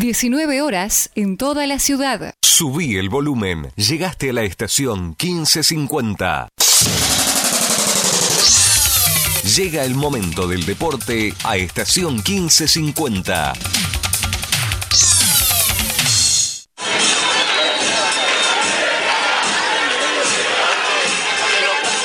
19 horas en toda la ciudad. Subí el volumen. Llegaste a la estación 1550. Llega el momento del deporte a estación 1550.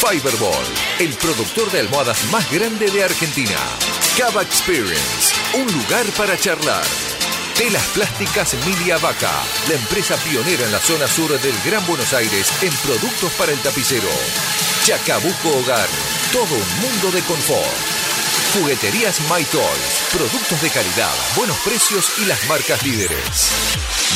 Fiberball, el productor de almohadas más grande de Argentina. Cava Experience, un lugar para charlar. Telas Plásticas Milia Vaca, la empresa pionera en la zona sur del Gran Buenos Aires en productos para el tapicero. Chacabuco Hogar, todo un mundo de confort. Jugueterías My Toys, productos de calidad, buenos precios y las marcas líderes.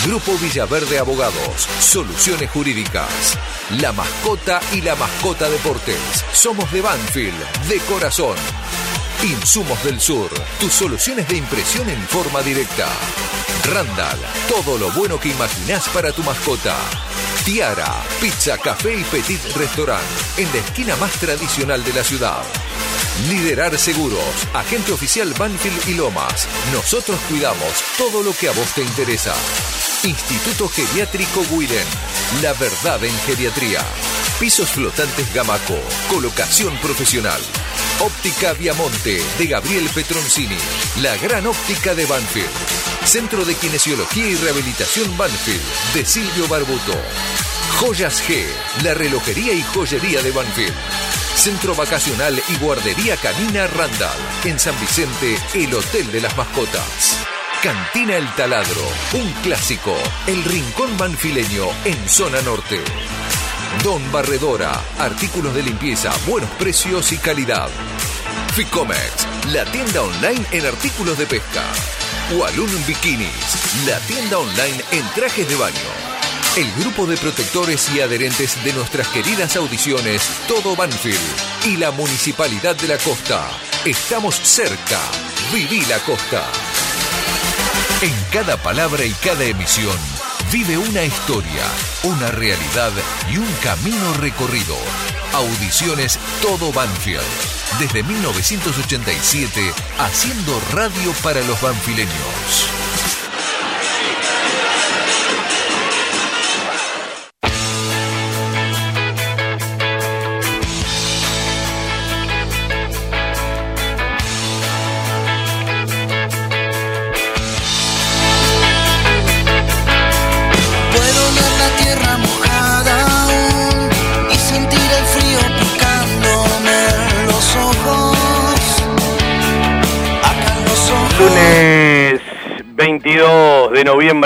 Grupo Villaverde Abogados, soluciones jurídicas. La mascota y la mascota deportes. Somos de Banfield, de corazón. Insumos del Sur, tus soluciones de impresión en forma directa. Randall, todo lo bueno que imaginás para tu mascota. Tiara, pizza, café y petit restaurant, en la esquina más tradicional de la ciudad. Liderar Seguros, agente oficial Banfield y Lomas. Nosotros cuidamos todo lo que a vos te interesa. Instituto Geriátrico Guiden, la verdad en geriatría. Pisos flotantes Gamaco, colocación profesional. Óptica Viamonte de Gabriel Petroncini, la gran óptica de Banfield. Centro de Kinesiología y Rehabilitación Banfield de Silvio Barbuto. Joyas G, la relojería y joyería de Banfield. Centro Vacacional y Guardería Canina Randall. En San Vicente, el Hotel de las Mascotas. Cantina El Taladro, un clásico. El Rincón Banfileño en Zona Norte. Don Barredora, artículos de limpieza, buenos precios y calidad. Ficomex, la tienda online en artículos de pesca. Walloon Bikinis, la tienda online en trajes de baño. El grupo de protectores y adherentes de nuestras queridas audiciones Todo Banfield y la Municipalidad de la Costa. Estamos cerca. Viví la Costa. En cada palabra y cada emisión vive una historia, una realidad y un camino recorrido. Audiciones Todo Banfield. Desde 1987, haciendo radio para los banfileños.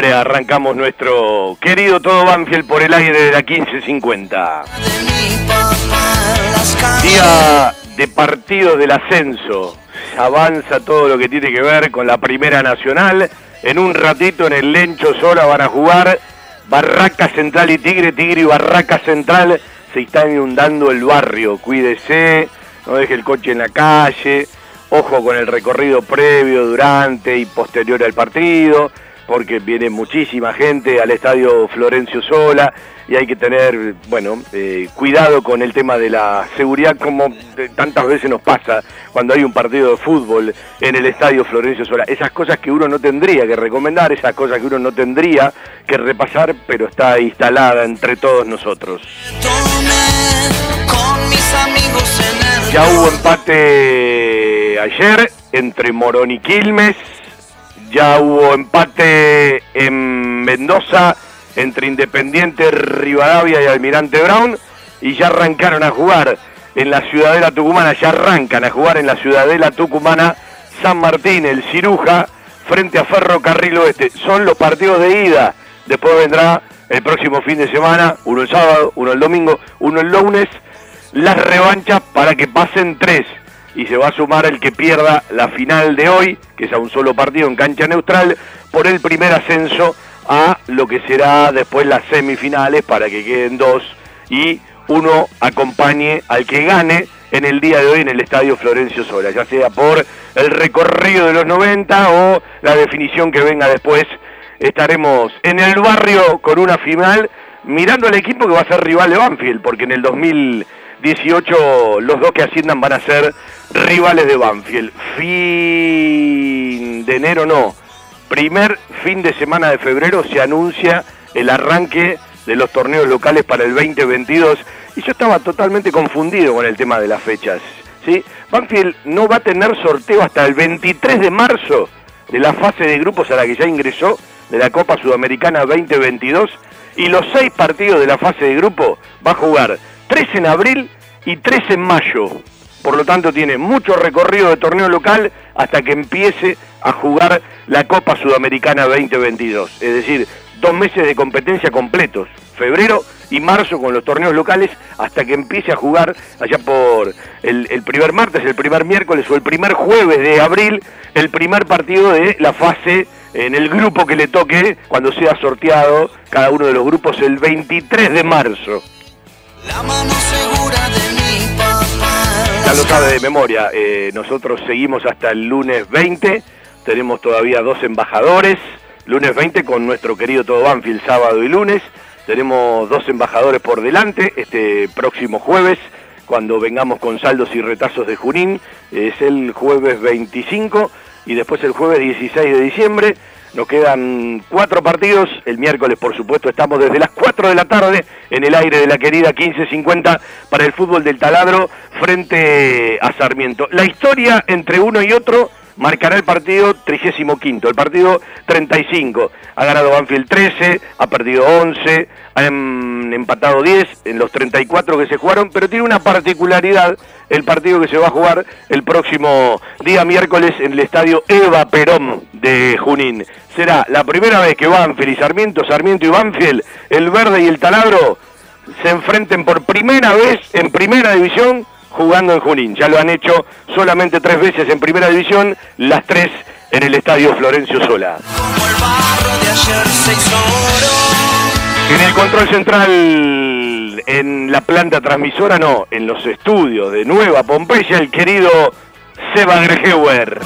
Noviembre arrancamos nuestro querido Todo Banfield por el aire de la 1550. de mi papá en las calles. Día de partido del ascenso. Avanza todo lo que tiene que ver con la Primera Nacional. En un ratito en el Lencho Sola van a jugar Barraca Central y Tigre, Tigre y Barraca Central. Se está inundando el barrio. Cuídese, no deje el coche en la calle. Ojo con el recorrido previo, durante y posterior al partido, porque viene muchísima gente al estadio Florencio Sola y hay que tener, bueno, eh, cuidado con el tema de la seguridad como tantas veces nos pasa cuando hay un partido de fútbol en el estadio Florencio Sola. Esas cosas que uno no tendría que recomendar, esas cosas que uno no tendría que repasar, pero está instalada entre todos nosotros. Ya hubo empate ayer entre Morón y Quilmes. Ya hubo empate en Mendoza entre Independiente Rivadavia y Almirante Brown. Y ya arrancaron a jugar en la Ciudadela Tucumana. Ya arrancan a jugar en la Ciudadela Tucumana San Martín, el Ciruja, frente a Ferrocarril Oeste. Son los partidos de ida. Después vendrá el próximo fin de semana, uno el sábado, uno el domingo, uno el lunes las revanchas para que pasen tres y se va a sumar el que pierda la final de hoy, que es a un solo partido en cancha neutral, por el primer ascenso a lo que será después las semifinales para que queden dos y uno acompañe al que gane en el día de hoy en el Estadio Florencio Sola, ya sea por el recorrido de los 90 o la definición que venga después. Estaremos en el barrio con una final mirando al equipo que va a ser rival de Banfield, porque en el 2018 los dos que asciendan van a ser rivales de Banfield. Fin de enero no, primer fin de semana de febrero se anuncia el arranque de los torneos locales para el 2022 y yo estaba totalmente confundido con el tema de las fechas. ¿sí? Banfield no va a tener sorteo hasta el 23 de marzo de la fase de grupos a la que ya ingresó de la Copa Sudamericana 2022 y los seis partidos de la fase de grupo va a jugar tres en abril y tres en mayo. Por lo tanto tiene mucho recorrido de torneo local hasta que empiece a jugar la Copa Sudamericana 2022. Es decir, dos meses de competencia completos, febrero y marzo con los torneos locales, hasta que empiece a jugar allá por el, primer martes, el primer miércoles o el primer jueves de abril, el primer partido de la fase en el grupo que le toque cuando sea sorteado cada uno de los grupos el 23 de marzo. La mano segura de mi papá. Ya lo sabe de memoria, eh, nosotros seguimos hasta el lunes 20, tenemos todavía dos embajadores, lunes 20 con nuestro querido Todo Banfield, sábado y lunes. Tenemos dos embajadores por delante este próximo jueves, cuando vengamos con saldos y retazos de Junín. Es el jueves 25 y después el jueves 16 de diciembre. Nos quedan cuatro partidos. El miércoles, por supuesto, estamos desde las 4 de la tarde en el aire de la querida 1550 para el fútbol del taladro frente a Sarmiento. La historia entre uno y otro marcará el partido 35, el partido 35. Ha ganado Banfield 13, ha perdido 11, ha empatado 10 en los 34 que se jugaron, pero tiene una particularidad el partido que se va a jugar el próximo día miércoles en el estadio Eva Perón de Junín. Será la primera vez que Banfield y Sarmiento, Sarmiento y Banfield, el verde y el taladro, se enfrenten por primera vez en primera división jugando en Junín. Ya lo han hecho solamente tres veces en primera división, las tres en el estadio Florencio Sola. En el control central, en la planta transmisora, no, en los estudios de Nueva Pompeya, el querido Seba Grejeuer.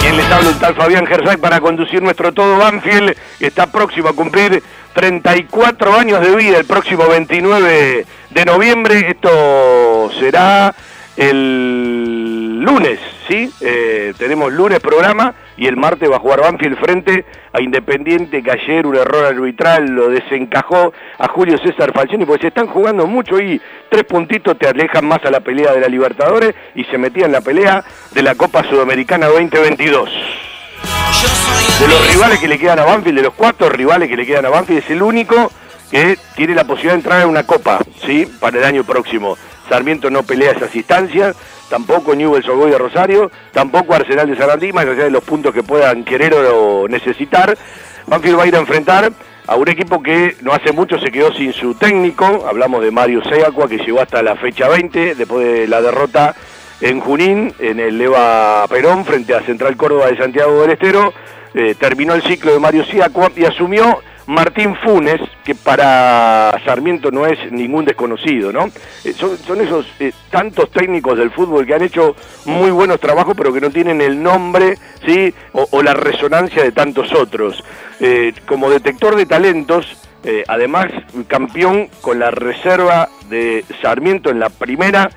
Quien les habla un tal Fabián Gersay para conducir nuestro todo Banfield, está próximo a cumplir 34 años de vida el próximo 29 de noviembre. Esto será el lunes, Eh, tenemos lunes programa y el martes va a jugar Banfield frente a Independiente, que ayer un error arbitral lo desencajó a Julio César Falcioni, porque se están jugando mucho y tres puntitos te alejan más a la pelea de la Libertadores y se metía en la pelea de la Copa Sudamericana 2022. De los rivales que le quedan a Banfield, de los cuatro rivales que le quedan a Banfield, es el único que tiene la posibilidad de entrar en una copa, ¿sí? Para el año próximo. Sarmiento no pelea esas instancias, tampoco Newell's Ogoy de Rosario, tampoco Arsenal de Sarandí, más allá de los puntos que puedan querer o necesitar. Banfield va a ir a enfrentar a un equipo que no hace mucho se quedó sin su técnico, hablamos de Mario Seacua, que llegó hasta la fecha 20, después de la derrota en Junín, en el Eva Perón, frente a Central Córdoba de Santiago del Estero, eh, terminó el ciclo de Mario Seacua y asumió Martín Funes, que para Sarmiento no es ningún desconocido, ¿no? Eh, son, esos eh, tantos técnicos del fútbol que han hecho muy buenos trabajos, pero que no tienen el nombre, ¿sí? O, la resonancia de tantos otros. Eh, como detector de talentos, además campeón con la reserva de Sarmiento en la primera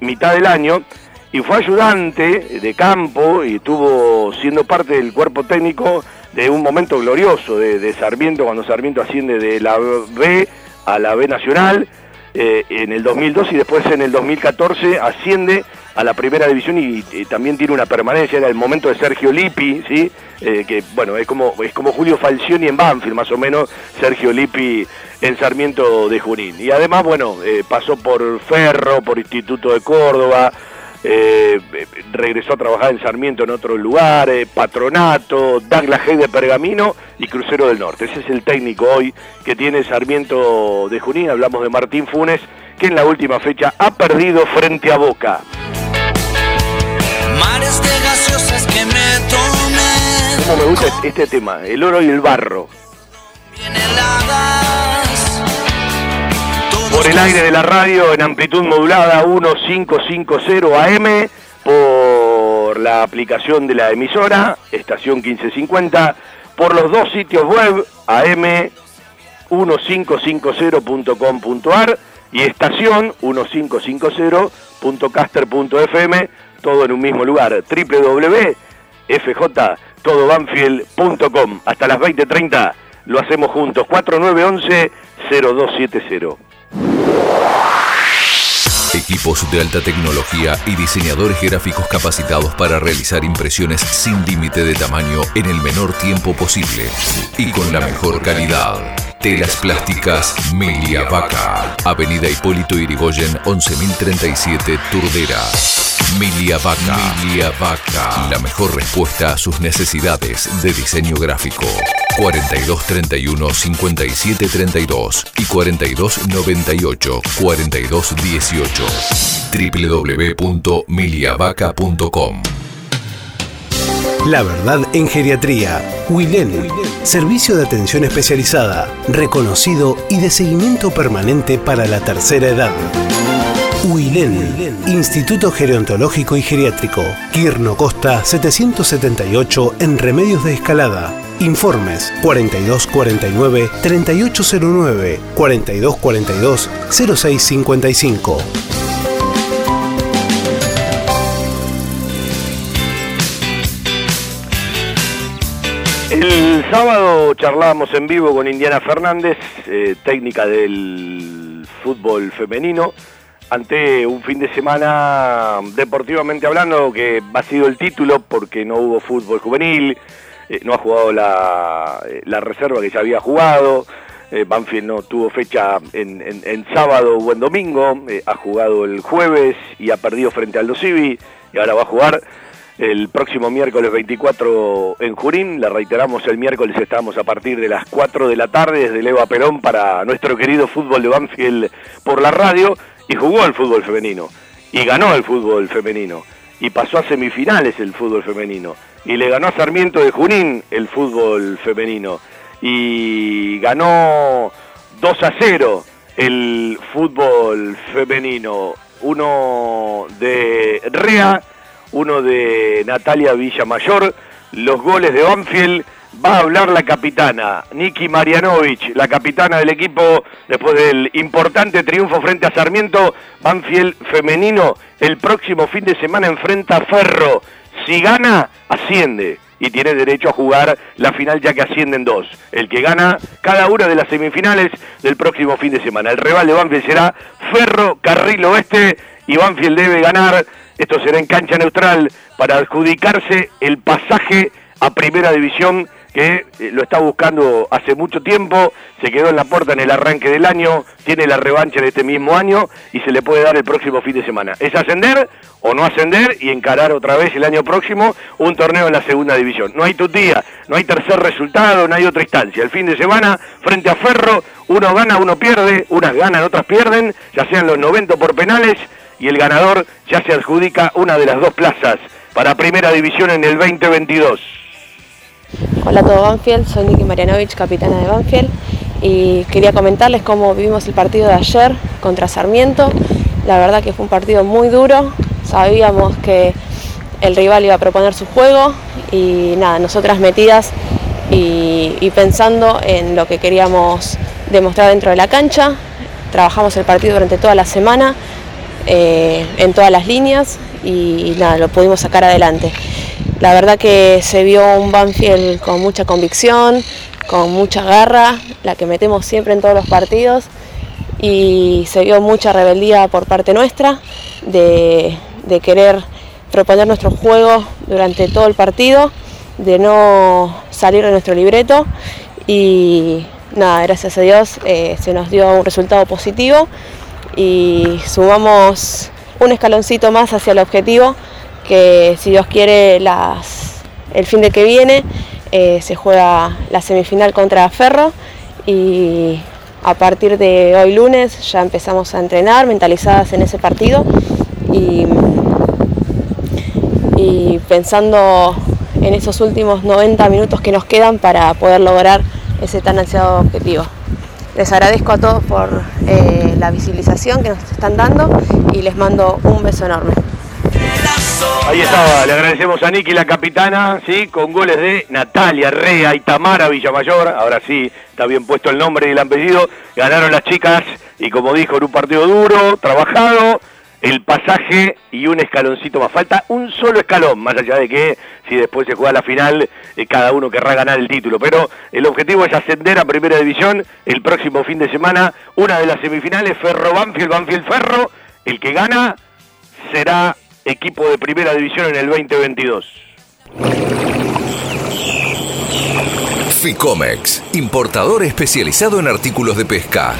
mitad del año, y fue ayudante de campo y estuvo siendo parte del cuerpo técnico de un momento glorioso de, Sarmiento, cuando Sarmiento asciende de la B a la B Nacional eh, en el 2002 y después en el 2014 asciende a la primera división y, también tiene una permanencia, era el momento de Sergio Lippi, ¿sí? Eh, que bueno, es como, es como Julio Falcioni en Banfield, más o menos, Sergio Lippi en Sarmiento de Junín. Y además, bueno, eh, pasó por Ferro, por Instituto de Córdoba, eh, regresó a trabajar en Sarmiento en otros lugares, Patronato, Douglas G de Pergamino y Crucero del Norte. Ese es el técnico hoy que tiene Sarmiento de Junín. Hablamos de Martín Funes, que en la última fecha ha perdido frente a Boca. Mares de gaseosas que me tomé. ¿Cómo me gusta este tema? El oro y el barro. Por el aire de la radio en amplitud modulada 1550 AM, por la aplicación de la emisora, estación 1550, por los dos sitios web, am1550.com.ar y estación 1550.caster.fm, todo en un mismo lugar, www.fjtodobanfield.com. Hasta las 20.30 lo hacemos juntos, 4911-0270. Equipos de alta tecnología y diseñadores gráficos capacitados para realizar impresiones sin límite de tamaño en el menor tiempo posible y con la mejor calidad. Telas Plásticas Milia Vaca. Avenida Hipólito Irigoyen 11037 Turdera. Milia Vaca. Milia Vaca. La mejor respuesta a sus necesidades de diseño gráfico. 4231 5732 y 4298 4218 www.miliavaca.com La verdad en geriatría. Wilén. Servicio de atención especializada, reconocido y de seguimiento permanente para la tercera edad. Huilén, Instituto Gerontológico y Geriátrico, Quirno Costa 778 en Remedios de Escalada. Informes 4249-3809, 4242-0655. El sábado charlábamos en vivo con Indiana Fernández, eh, técnica del fútbol femenino, ante un fin de semana deportivamente hablando que ha sido el título porque no hubo fútbol juvenil, eh, no ha jugado la, eh, la, reserva que ya había jugado, eh, Banfield no tuvo fecha en, en, sábado o en domingo, ha jugado el jueves y ha perdido frente al Dosivi y ahora va a jugar el próximo miércoles 24 en Jurín. Le reiteramos, el miércoles estamos a partir de las 4 de la tarde desde Leva Perón para nuestro querido fútbol de Banfield por la radio y jugó el fútbol femenino. Y ganó el fútbol femenino. Y pasó a semifinales el fútbol femenino. Y le ganó a Sarmiento de Junín el fútbol femenino. Y ganó 2 a 0 el fútbol femenino, uno de Rea uno de Natalia Villamayor, los goles de Banfield, va a hablar la capitana, Niki Marianovich, la capitana del equipo después del importante triunfo frente a Sarmiento, Banfield femenino, el próximo fin de semana enfrenta a Ferro, si gana, asciende y tiene derecho a jugar la final ya que ascienden dos. El que gana cada una de las semifinales del próximo fin de semana. El rival de Banfield será Ferro Carril Oeste y Banfield debe ganar esto será en cancha neutral para adjudicarse el pasaje a primera división que eh, lo está buscando hace mucho tiempo, se quedó en la puerta en el arranque del año, tiene la revancha en este mismo año y se le puede dar el próximo fin de semana. Es ascender o no ascender y encarar otra vez el año próximo un torneo en la segunda división. No hay tutía, no hay tercer resultado, no hay otra instancia. El fin de semana, frente a Ferro, uno gana, uno pierde, unas ganan, otras pierden, ya sean los 90 por penales y el ganador ya se adjudica una de las dos plazas para Primera División en el 2022. Hola a todo Banfield, soy Niki Marianovich, capitana de Banfield y quería comentarles cómo vivimos el partido de ayer contra Sarmiento. La verdad que fue un partido muy duro, sabíamos que el rival iba a proponer su juego y nada, nosotras metidas y, y pensando en lo que queríamos demostrar dentro de la cancha. Trabajamos el partido durante toda la semana, eh, en todas las líneas y, nada, lo pudimos sacar adelante. La verdad que se vio un Banfield con mucha convicción, con mucha garra, la que metemos siempre en todos los partidos y se vio mucha rebeldía por parte nuestra de, querer proponer nuestro juego durante todo el partido, de no salir de nuestro libreto y nada, gracias a Dios eh, se nos dio un resultado positivo y sumamos un escaloncito más hacia el objetivo que si Dios quiere el fin de que viene eh, se juega la semifinal contra Ferro y a partir de hoy lunes ya empezamos a entrenar mentalizadas en ese partido y, y pensando en esos últimos 90 minutos que nos quedan para poder lograr ese tan ansiado objetivo. Les agradezco a todos por eh, la visibilización que nos están dando y les mando un beso enorme. Ahí estaba, le agradecemos a Niki, la capitana, sí, con goles de Natalia Rea y Tamara Villamayor. Ahora sí, está bien puesto el nombre y el apellido. Ganaron las chicas y como dijo, en un partido duro, trabajado, el pasaje y un escaloncito más. Falta un solo escalón, más allá de que si después se juega la final, eh, cada uno querrá ganar el título. Pero el objetivo es ascender a Primera División el próximo fin de semana. Una de las semifinales, Ferro Banfield, Banfield Ferro. El que gana será equipo de Primera División en el 2022. Ficomex, importador especializado en artículos de pesca.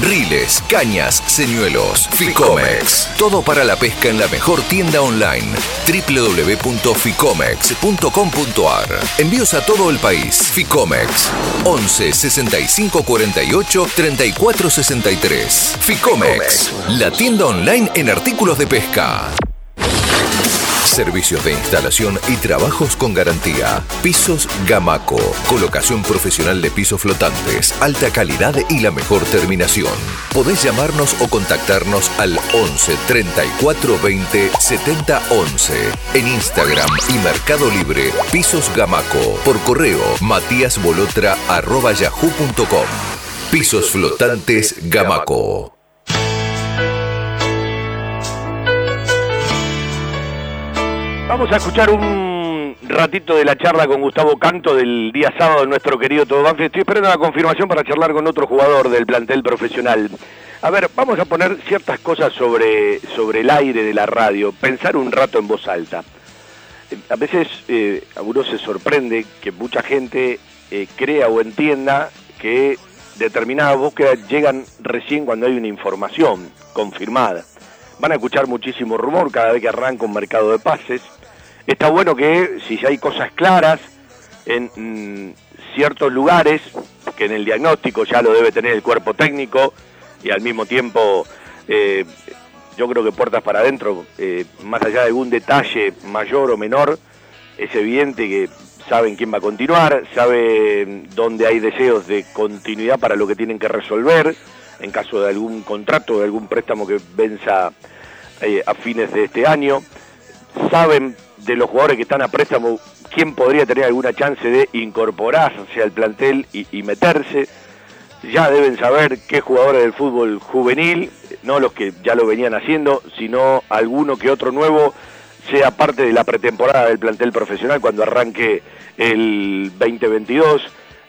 Riles, cañas, señuelos. Ficomex, todo para la pesca en la mejor tienda online. www.ficomex.com.ar. Envíos a todo el país. Ficomex, 11 65 48 34 63. Ficomex, la tienda online en artículos de pesca. Servicios de instalación y trabajos con garantía. Pisos Gamaco. Colocación profesional de pisos flotantes, alta calidad y la mejor terminación. Podés llamarnos o contactarnos al 11 34 20 70 11. En Instagram y Mercado Libre, Pisos Gamaco. Por correo, matíasbolotra.yahoo.com. Pisos flotantes Gamaco. Vamos a escuchar un ratito de la charla con Gustavo Canto del día sábado de nuestro querido Todo Banfield. Estoy esperando la confirmación para charlar con otro jugador del plantel profesional. A ver, vamos a poner ciertas cosas sobre, sobre el aire de la radio, pensar un rato en voz alta. Eh, A veces eh, a uno se sorprende que mucha gente eh, crea o entienda que determinadas búsquedas llegan recién cuando hay una información confirmada. Van a escuchar muchísimo rumor cada vez que arranca un mercado de pases. Está bueno que si hay cosas claras en mm, ciertos lugares, que en el diagnóstico ya lo debe tener el cuerpo técnico y al mismo tiempo eh, yo creo que puertas para adentro, eh, más allá de algún detalle mayor o menor, es evidente que saben quién va a continuar, saben dónde hay deseos de continuidad para lo que tienen que resolver, en caso de algún contrato, de algún préstamo que venza eh, a fines de este año, saben de los jugadores que están a préstamo quién podría tener alguna chance de incorporarse al plantel y, meterse, ya deben saber qué jugadores del fútbol juvenil, no los que ya lo venían haciendo, sino alguno que otro nuevo sea parte de la pretemporada del plantel profesional cuando arranque el 2022.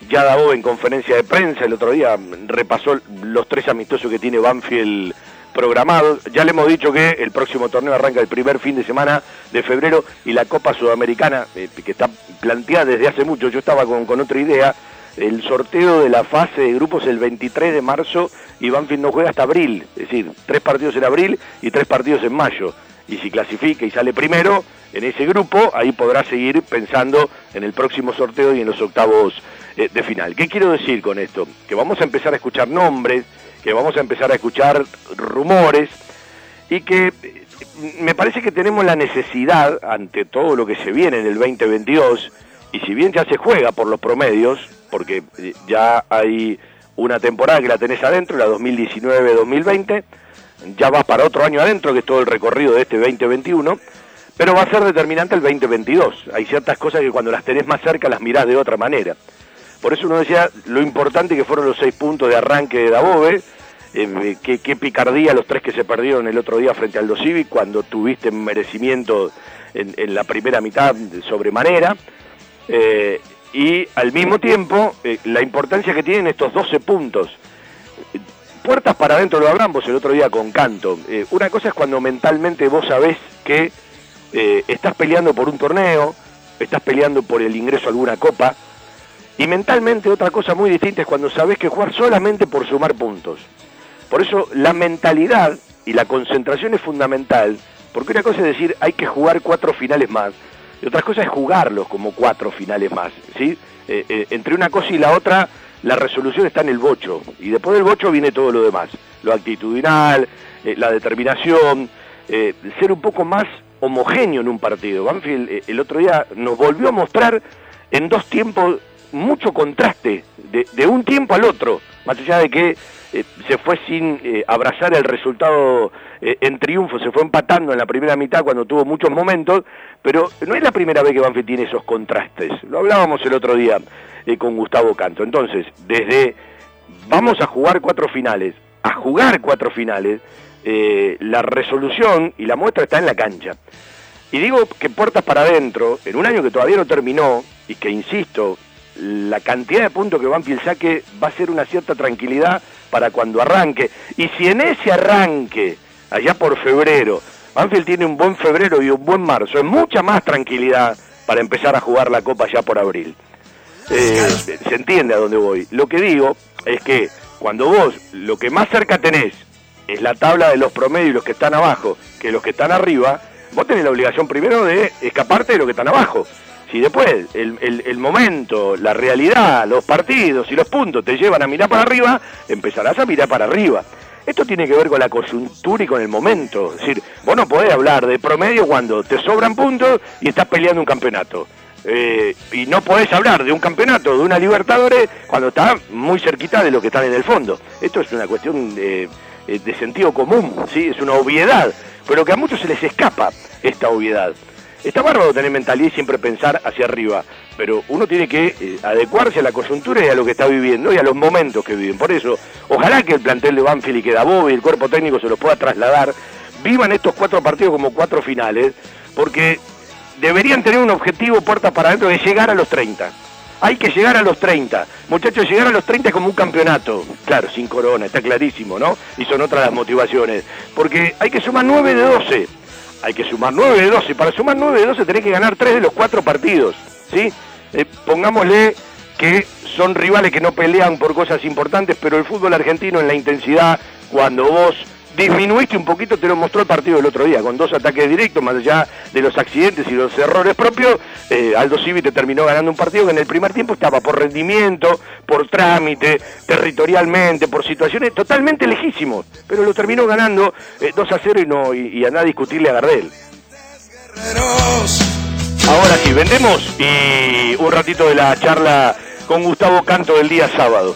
Ya Davo en conferencia de prensa el otro día repasó los tres amistosos que tiene Banfield programados. Ya le hemos dicho que el próximo torneo arranca el primer fin de semana de febrero y la Copa Sudamericana, eh, que está planteada desde hace mucho, yo estaba con, con otra idea, el sorteo de la fase de grupos el 23 de marzo y Banfield no juega hasta abril, es decir, tres partidos en abril y tres partidos en mayo. Y si clasifica y sale primero en ese grupo, ahí podrá seguir pensando en el próximo sorteo y en los octavos eh, de final. ¿Qué quiero decir con esto? Que vamos a empezar a escuchar nombres, que vamos a empezar a escuchar rumores y que eh, me parece que tenemos la necesidad, ante todo lo que se viene en el 2022, y si bien ya se juega por los promedios, porque eh, ya hay una temporada que la tenés adentro, la 2019-2020, ya vas para otro año adentro, que es todo el recorrido de este 2021, pero va a ser determinante el 2022. Hay ciertas cosas que cuando las tenés más cerca las mirás de otra manera. Por eso uno decía lo importante que fueron los seis puntos de arranque de Dabove, eh, qué, picardía los tres que se perdieron el otro día frente al Dosivi cuando tuviste merecimiento en, la primera mitad sobremanera. Eh, y al mismo tiempo eh, la importancia que tienen estos 12 puntos. Puertas para adentro lo hablamos el otro día con Canto. Una cosa es cuando mentalmente vos sabés que estás peleando por un torneo, estás peleando por el ingreso a alguna copa, y mentalmente otra cosa muy distinta es cuando sabés que jugar solamente por sumar puntos. Por eso la mentalidad y la concentración es fundamental, porque una cosa es decir hay que jugar cuatro finales más, y otra cosa es jugarlos como cuatro finales más. ¿sí? Eh, eh, entre una cosa y la otra, la resolución está en el bocho, y después del bocho viene todo lo demás, lo actitudinal, eh, la determinación, ser un poco más homogéneo en un partido. Banfield el otro día nos volvió a mostrar en dos tiempos mucho contraste, de, un tiempo al otro, más allá de que eh, se fue sin eh, abrazar el resultado eh, en triunfo, se fue empatando en la primera mitad cuando tuvo muchos momentos, pero no es la primera vez que Banfield tiene esos contrastes. Lo hablábamos el otro día con Gustavo Canto. Entonces, desde vamos a jugar cuatro finales, a jugar cuatro finales, la resolución y la muestra está en la cancha. Y digo que puertas para adentro, en un año que todavía no terminó, y que insisto, la cantidad de puntos que Banfield saque va a ser una cierta tranquilidad para cuando arranque. Y si en ese arranque, allá por febrero, Banfield tiene un buen febrero y un buen marzo, es mucha más tranquilidad para empezar a jugar la Copa ya por abril. Eh, se entiende a dónde voy. Lo que digo es que cuando vos lo que más cerca tenés es la tabla de los promedios y los que están abajo que los que están arriba, vos tenés la obligación primero de escaparte de los que están abajo. Si después el, momento, la realidad, los partidos y los puntos te llevan a mirar para arriba, empezarás a mirar para arriba. Esto tiene que ver con la coyuntura y con el momento. Es decir, vos no podés hablar de promedio cuando te sobran puntos y estás peleando un campeonato. Eh, y no podés hablar de un campeonato, de una Libertadores, cuando está muy cerquita de lo que están en el fondo. Esto es una cuestión de, eh, de sentido común, ¿sí? es una obviedad, pero que a muchos se les escapa esta obviedad. Está bárbaro tener mentalidad y siempre pensar hacia arriba, pero uno tiene que eh, adecuarse a la coyuntura y a lo que está viviendo y a los momentos que viven. Por eso, ojalá que el plantel de Banfield y que Dabov y el cuerpo técnico se los pueda trasladar, vivan estos cuatro partidos como cuatro finales, porque deberían tener un objetivo puerta para adentro de llegar a los 30. Hay que llegar a los 30. Muchachos, llegar a los 30 es como un campeonato. Claro, sin corona, está clarísimo, ¿no? Y son otras las motivaciones. Porque hay que sumar 9 de 12 hay que sumar 9 de 12. Para sumar 9 de 12 tenés que ganar 3 de los 4 partidos. ¿sí? Eh, pongámosle que son rivales que no pelean por cosas importantes, pero el fútbol argentino en la intensidad, cuando vos disminuiste un poquito, te lo mostró el partido del otro día, con dos ataques directos, más allá de los accidentes y los errores propios, eh, Aldo Civi te terminó ganando un partido que en el primer tiempo estaba por rendimiento, por trámite, territorialmente, por situaciones totalmente lejísimos, pero lo terminó ganando 2 eh, a 0 y, no, y, y a nada discutirle a Gardel. Ahora sí, vendemos y un ratito de la charla con Gustavo Canto del día sábado.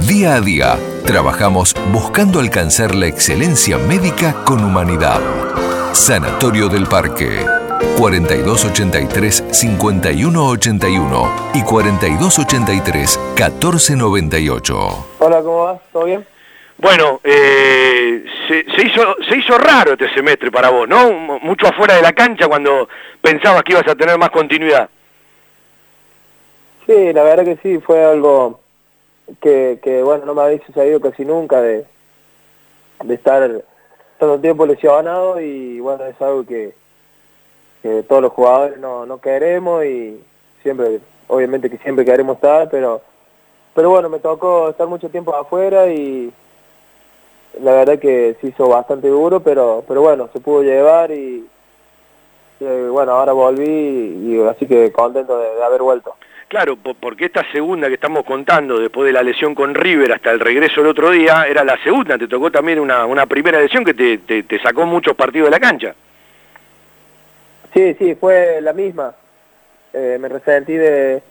Día a día, trabajamos buscando alcanzar la excelencia médica con humanidad. Sanatorio del Parque. 4283-5181 y 4283-1498. Hola, ¿cómo vas? ¿Todo bien? Bueno, eh, se, hizo, se hizo raro este semestre para vos, ¿no? Mucho afuera de la cancha cuando pensabas que ibas a tener más continuidad. Sí, la verdad que sí, fue algo que, que bueno, no me había sucedido casi nunca de, de estar el tiempo lesionado y bueno, es algo que, todos los jugadores no, no queremos y siempre, obviamente que siempre queremos estar, pero, pero bueno, me tocó estar mucho tiempo afuera y la verdad que se hizo bastante duro, pero, pero bueno, se pudo llevar y, bueno, ahora volví y, así que contento de haber vuelto. Claro, porque esta segunda que estamos contando, después de la lesión con River hasta el regreso el otro día, era la segunda, te tocó también una, una primera lesión que te, te, sacó muchos partidos de la cancha. Sí, sí, fue la misma. Eh, me resentí de,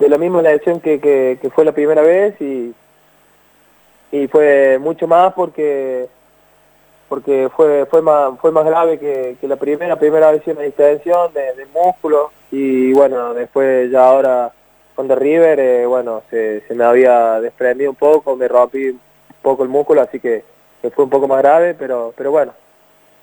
de la misma lesión que, que, que, fue la primera vez y, y fue mucho más porque porque fue fue más fue más grave que, que la primera. Primera vez una distensión de, de músculo y bueno, después ya ahora con The River, eh, bueno, se, se, me había desprendido un poco, me rompí poco el músculo, así que, que fue un poco más grave, pero, pero bueno,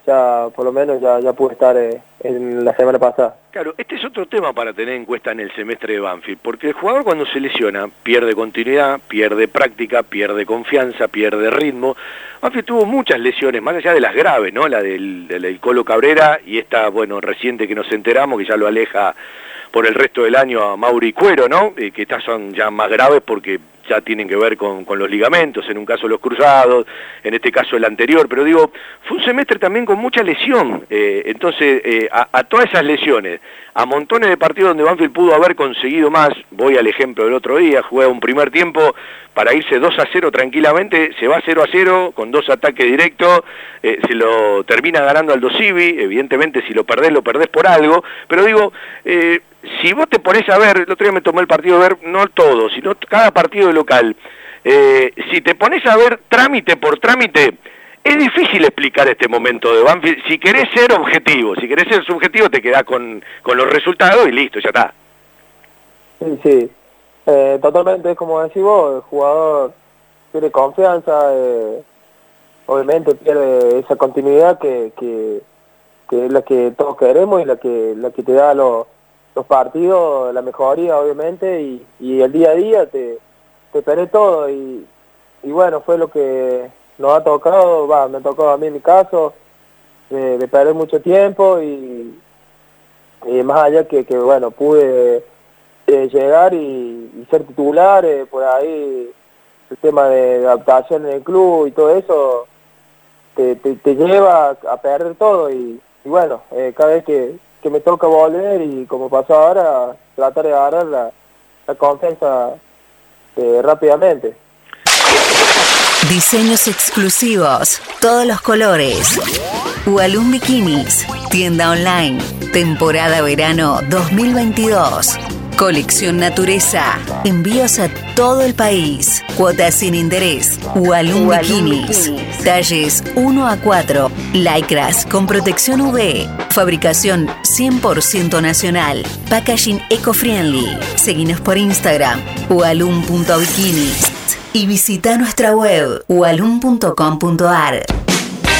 ya por lo menos ya, ya pude estar eh, en la semana pasada. Claro, este es otro tema para tener en cuenta en el semestre de Banfield, porque el jugador cuando se lesiona pierde continuidad, pierde práctica, pierde confianza, pierde ritmo. Banfield tuvo muchas lesiones, más allá de las graves, ¿no? La del, del Colo Cabrera y esta, bueno, reciente que nos enteramos, que ya lo aleja por el resto del año a Mauri Cuero, ¿no? Eh, que estas son ya más graves porque ya tienen que ver con, los ligamentos, en un caso los cruzados, en este caso el anterior, pero digo, fue un semestre también con mucha lesión, eh, entonces eh, a, todas esas lesiones, a montones de partidos donde Banfield pudo haber conseguido más, voy al ejemplo del otro día, juega un primer tiempo para irse 2 a 0 tranquilamente, se va 0 a 0 con dos ataques directos, eh, se lo termina ganando Aldo Civi, evidentemente si lo perdés, lo perdés por algo, pero digo, si vos te pones a ver, el otro día me tomé el partido a ver, no todo, sino cada partido de local, eh, si te pones a ver trámite por trámite, es difícil explicar este momento de Banfield. Si querés ser objetivo, si querés ser subjetivo, te quedás con, con los resultados y listo, ya está. Sí, sí. Eh, totalmente, es como decís vos, el jugador tiene confianza, eh, obviamente pierde esa continuidad que, que, es la que todos queremos y la que, la que te da los los partidos, la mejoría obviamente, y el día a día te, te todo, y, bueno, fue lo que nos ha tocado, va, me ha tocado a mí en mi caso, de, perder mucho tiempo, y, más allá que, bueno, pude eh, llegar y, ser titular, eh, por ahí el tema de, adaptación en el club y todo eso, te, lleva a perder todo, y, bueno, eh, cada vez que, me toca volver y como pasó ahora, tratar de agarrar la confianza eh, rápidamente. Diseños exclusivos, todos los colores. Ualum Bikinis, tienda online, temporada verano 2022. Colección Natureza. Envíos a todo el país. Cuotas sin interés. Walum Bikinis. Talles 1 a 4. Lycras con protección UV. Fabricación 100% nacional. Packaging eco-friendly. Seguinos por Instagram. walum.bikinis. Y visita nuestra web walum.com.ar.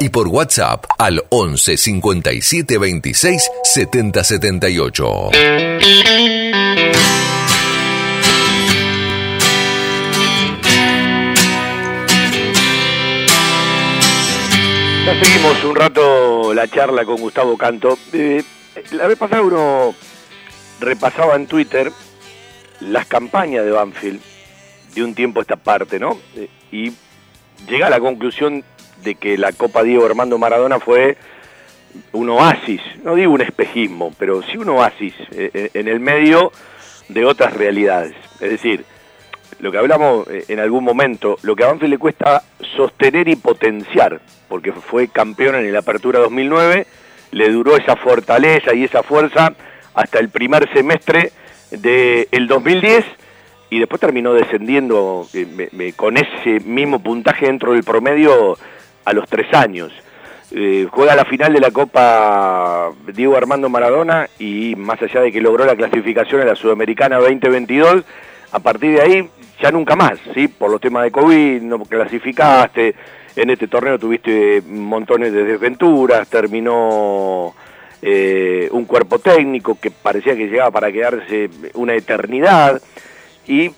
y por WhatsApp al 11 57 26 70 78. Ya seguimos un rato la charla con Gustavo Canto. Eh, la vez pasada uno repasaba en Twitter las campañas de Banfield de un tiempo a esta parte, ¿no? Eh, y llega a la conclusión de que la Copa Diego Armando Maradona fue un oasis, no digo un espejismo, pero sí un oasis eh, eh, en el medio de otras realidades. Es decir, lo que hablamos eh, en algún momento, lo que a Banfield le cuesta sostener y potenciar, porque fue campeón en la Apertura 2009, le duró esa fortaleza y esa fuerza hasta el primer semestre del 2010 y después terminó descendiendo con ese mismo puntaje dentro del promedio a los tres años. Eh, juega la final de la Copa Diego Armando Maradona y más allá de que logró la clasificación en la Sudamericana 2022, a partir de ahí ya nunca más, ¿sí? Por los temas de COVID, no clasificaste, en este torneo tuviste montones de desventuras, terminó eh, un cuerpo técnico que parecía que llegaba para quedarse una eternidad y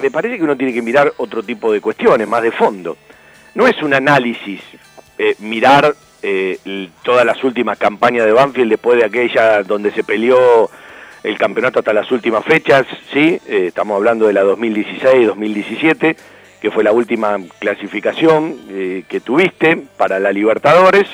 me parece que uno tiene que mirar otro tipo de cuestiones, más de fondo no es un análisis eh, mirar eh, todas las últimas campañas de Banfield después de aquella donde se peleó el campeonato hasta las últimas fechas, ¿sí? Eh, estamos hablando de la 2016-2017, que fue la última clasificación que tuviste para la Libertadores.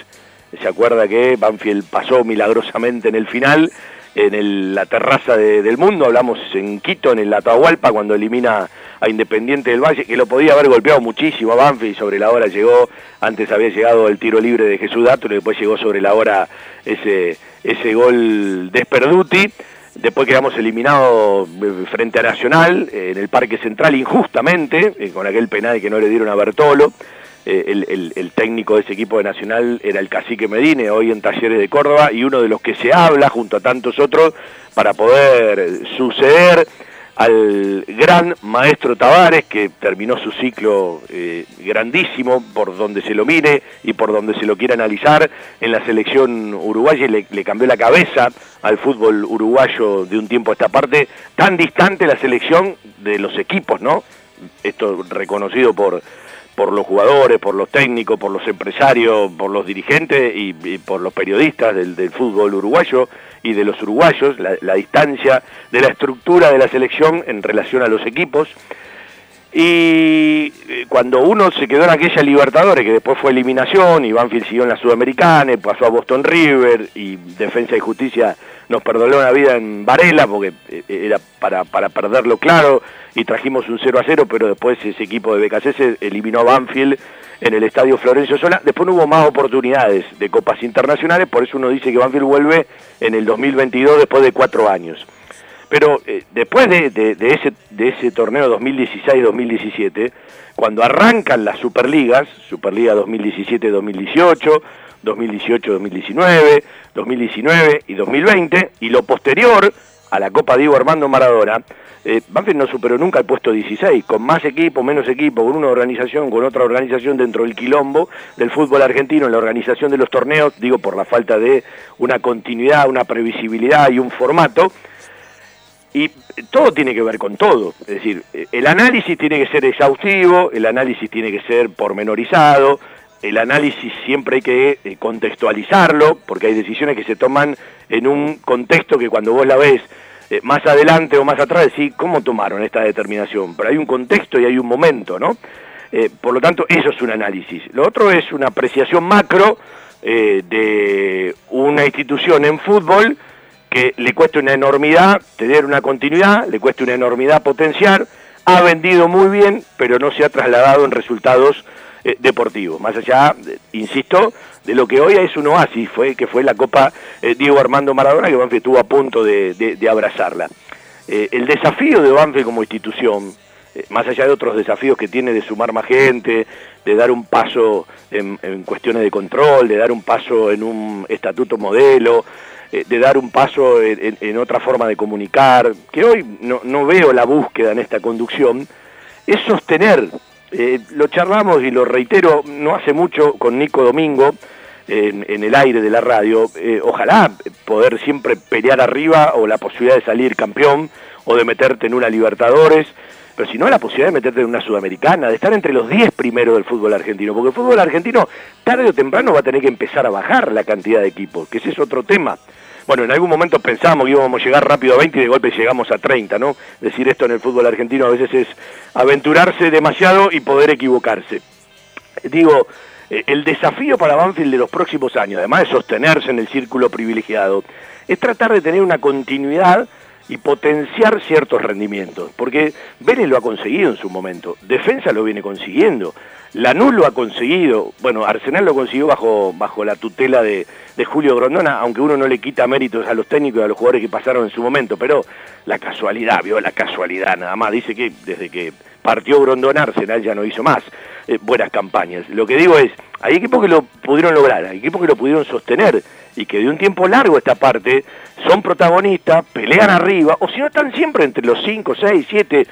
Se acuerda que Banfield pasó milagrosamente en el final en la terraza del mundo, hablamos en Quito, en el Atahualpa, cuando elimina a Independiente del Valle, que lo podía haber golpeado muchísimo a Banfield sobre la hora llegó, antes había llegado el tiro libre de Jesús Dato y después llegó sobre la hora ese, ese gol de Sperduti. Después quedamos eliminados eh, frente a Nacional en el Parque Central injustamente, eh, con aquel penal que no le dieron a Bertolo. Eh, el, técnico de ese equipo de Nacional era el cacique Medine, hoy en Talleres de Córdoba, y uno de los que se habla junto a tantos otros para poder suceder al gran maestro Tavares, que terminó su ciclo eh, grandísimo por donde se lo mire y por donde se lo quiera analizar en la selección uruguaya y le, cambió la cabeza al fútbol uruguayo de un tiempo a esta parte, tan distante la selección de los equipos, ¿no? Esto reconocido por, por los jugadores, por los técnicos, por los empresarios, por los dirigentes y, por los periodistas del fútbol uruguayo y de los uruguayos, la, distancia de la estructura de la selección en relación a los equipos. Y eh, cuando uno se quedó en aquella Libertadores, que después fue eliminación, y Banfield siguió en la Sudamericana, pasó a Boston River, y Defensa y Justicia nos perdonó la vida en Varela, porque eh, era para, para perderlo claro, y trajimos un 0 a 0, pero después ese equipo de BKC eliminó a Banfield en el Estadio Florencio Sola. Después no hubo más oportunidades de copas internacionales, por eso uno dice que Banfield vuelve en el 2022 después de cuatro años. Pero eh, después de, ese, de ese torneo 2016-2017, cuando arrancan las Superligas, Superliga 2017-2018, 2018-2019, 2019 y 2020, y lo posterior a la Copa Diego Armando Maradona, eh, no superó nunca el puesto 16, con más equipo, menos equipo, con una organización, con otra organización dentro del quilombo del fútbol argentino, en la organización de los torneos, digo por la falta de una continuidad, una previsibilidad y un formato. Y todo tiene que ver con todo, es decir, el análisis tiene que ser exhaustivo, el análisis tiene que ser pormenorizado, el análisis siempre hay que eh, contextualizarlo, porque hay decisiones que se toman en un contexto que cuando vos la ves eh, más adelante o más atrás decir cómo tomaron esta determinación, pero hay un contexto y hay un momento, ¿no? Eh, por lo tanto, eso es un análisis. Lo otro es una apreciación macro eh, de una institución en fútbol que le cuesta una enormidad tener una continuidad, le cuesta una enormidad potenciar, ha vendido muy bien, pero no se ha trasladado en resultados deportivos. Más allá, insisto, de lo que hoy es un oasis, fue, que fue la Copa eh, Diego Armando Maradona, que Banfield estuvo a punto de, abrazarla. Eh, el desafío de Banfield como institución, eh, más allá de otros desafíos que tiene de sumar más gente, de dar un paso en, cuestiones de control, de dar un paso en un estatuto modelo, de dar un paso en, otra forma de comunicar, que hoy no, no veo la búsqueda en esta conducción, es sostener lo charlamos y lo reitero no hace mucho con Nico Domingo, en, el aire de la radio, eh, ojalá poder siempre pelear arriba o la posibilidad de salir campeón o de meterte en una Libertadores, pero si no la posibilidad de meterte en una Sudamericana, de estar entre los 10 primeros del fútbol argentino, porque el fútbol argentino tarde o temprano va a tener que empezar a bajar la cantidad de equipos, que ese es otro tema. Bueno, en algún momento pensamos que íbamos a llegar rápido a 20 y de golpe llegamos a 30, ¿no? Decir esto en el fútbol argentino a veces es aventurarse demasiado y poder equivocarse. Digo, eh, el desafío para Banfield de los próximos años, además de sostenerse en el círculo privilegiado, es tratar de tener una continuidad y potenciar ciertos rendimientos, porque Vélez lo ha conseguido en su momento, Defensa lo viene consiguiendo, Lanús lo ha conseguido, bueno, Arsenal lo consiguió bajo, bajo la tutela de, Julio Grondona, aunque uno no le quita méritos a los técnicos y a los jugadores que pasaron en su momento, pero la casualidad, vio la casualidad nada más, dice que desde que partió Grondona, Arsenal ya no hizo más. Eh, buenas campañas. Lo que digo es, hay equipos que lo pudieron lograr, hay equipos que lo pudieron sostener y que de un tiempo largo esta parte son protagonistas, pelean arriba, o si no están siempre entre los 5, 6, 7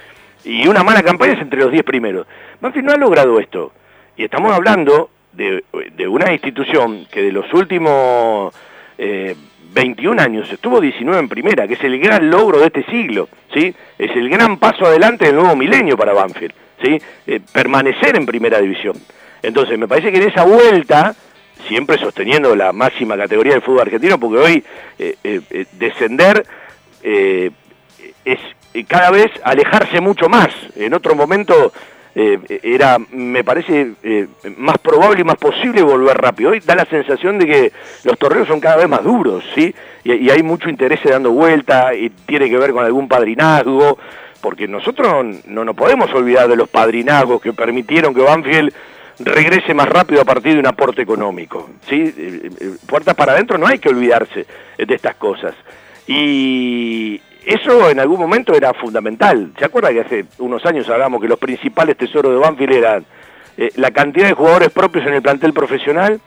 y una mala campaña es entre los 10 primeros. Banfield no ha logrado esto. Y estamos hablando de, una institución que de los últimos 21 eh, años estuvo 19 en primera, que es el gran logro de este siglo, ¿sí? Es el gran paso adelante del nuevo milenio para Banfield. ¿sí? Eh, permanecer en primera división. Entonces, me parece que en esa vuelta, siempre sosteniendo la máxima categoría del fútbol argentino, porque hoy eh, eh, descender es cada vez alejarse mucho más. En otro momento eh, era, me parece, eh, más probable y más posible volver rápido. Hoy da la sensación de que los torneos son cada vez más duros, ¿sí? Y, hay mucho interés dando vuelta y tiene que ver con algún padrinazgo, porque nosotros no nos podemos olvidar de los padrinazgos que permitieron que Banfield regrese más rápido a partir de un aporte económico, ¿sí? Puertas para adentro no hay que olvidarse de estas cosas. Y, eso en algún momento era fundamental. ¿Se acuerda que hace unos años hablamos que los principales tesoros de Banfield eran eh, la cantidad de jugadores propios en el plantel profesional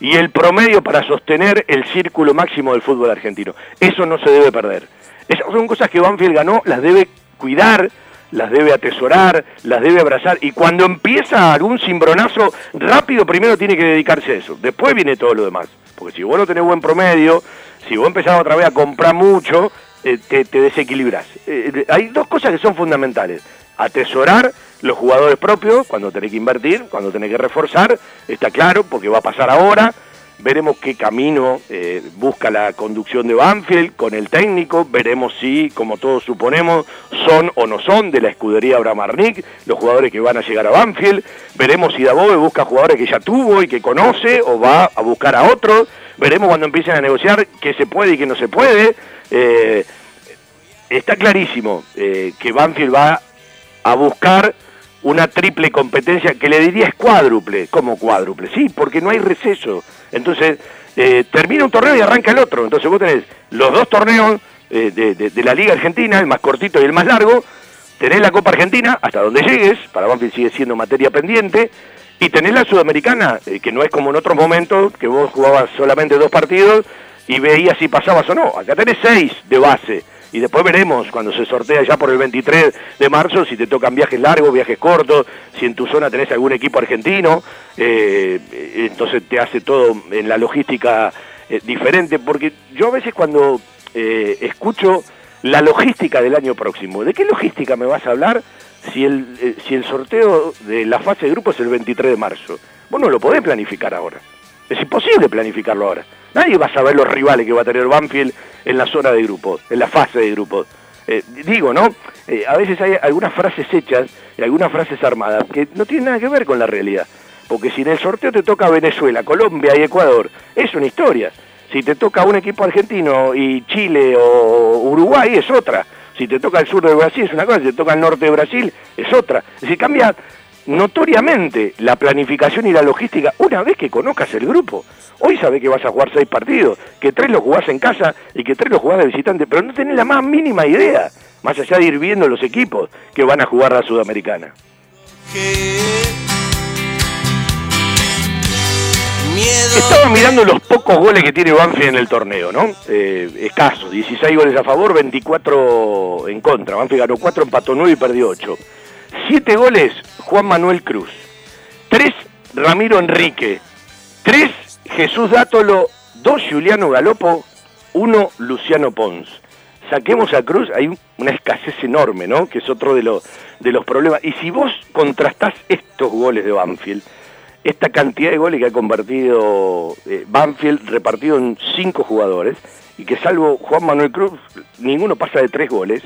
y el promedio para sostener el círculo máximo del fútbol argentino? Eso no se debe perder. Esas son cosas que Banfield ganó, las debe cuidar, las debe atesorar, las debe abrazar. Y cuando empieza algún cimbronazo, rápido primero tiene que dedicarse a eso. Después viene todo lo demás. Porque si vos no tenés buen promedio, si vos empezás otra vez a comprar mucho, eh, te, desequilibras. Eh, hay dos cosas que son fundamentales. Atesorar los jugadores propios cuando tenés que invertir, cuando tenés que reforzar, está claro, porque va a pasar ahora. Veremos qué camino eh, busca la conducción de Banfield con el técnico. Veremos si, como todos suponemos, son o no son de la escudería Abramarnik los jugadores que van a llegar a Banfield. Veremos si Dabove busca jugadores que ya tuvo y que conoce o va a buscar a otros. Veremos cuando empiecen a negociar qué se puede y qué no se puede. Eh, está clarísimo eh, que Banfield va a buscar una triple competencia que le diría es cuádruple, como cuádruple, sí, porque no hay receso. Entonces, eh, termina un torneo y arranca el otro. Entonces vos tenés los dos torneos de, la Liga Argentina, el más cortito y el más largo, tenés la Copa Argentina, hasta donde llegues, para Banfield sigue siendo materia pendiente, y tenés la Sudamericana, que no es como en otros momentos, que vos jugabas solamente dos partidos y veías si pasabas o no. Acá tenés seis de base. Y después veremos cuando se sortea ya por el 23 de marzo si te tocan viajes largos, viajes cortos, si en tu zona tenés algún equipo argentino. Eh, entonces te hace todo en la logística eh, diferente. Porque yo a veces cuando eh, escucho la logística del año próximo, ¿de qué logística me vas a hablar si el, si el sorteo de la fase de grupo es el 23 de marzo? Vos no lo podés planificar ahora. Es imposible planificarlo ahora. Nadie va a saber los rivales que va a tener Banfield en la zona de grupos, en la fase de grupos. Eh, digo, ¿no? Eh, a veces hay algunas frases hechas y algunas frases armadas que no tienen nada que ver con la realidad. Porque si en el sorteo te toca Venezuela, Colombia y Ecuador, es una historia. Si te toca un equipo argentino y Chile o Uruguay, es otra. Si te toca el sur de Brasil, es una cosa. Si te toca el norte de Brasil, es otra. Es cambia notoriamente la planificación y la logística una vez que conozcas el grupo. Hoy sabés que vas a jugar seis partidos, que tres los jugás en casa y que tres los jugás de visitante, pero no tenés la más mínima idea, más allá de ir viendo los equipos que van a jugar la Sudamericana. Estaba mirando los pocos goles que tiene Banfield en el torneo, ¿no? Eh, escasos, 16 goles a favor, 24 en contra. Banfield ganó 4, empató 9 y perdió 8. 7 goles Juan Manuel Cruz. 3 Ramiro Enrique. 3 Jesús Dátolo. 2 Juliano Galopo. 1 Luciano Pons. Saquemos a Cruz, hay una escasez enorme, ¿no? Que es otro de, los de los problemas. Y si vos contrastás estos goles de Banfield, esta cantidad de goles que ha convertido eh, Banfield repartido en 5 jugadores, y que salvo Juan Manuel Cruz, ninguno pasa de 3 goles,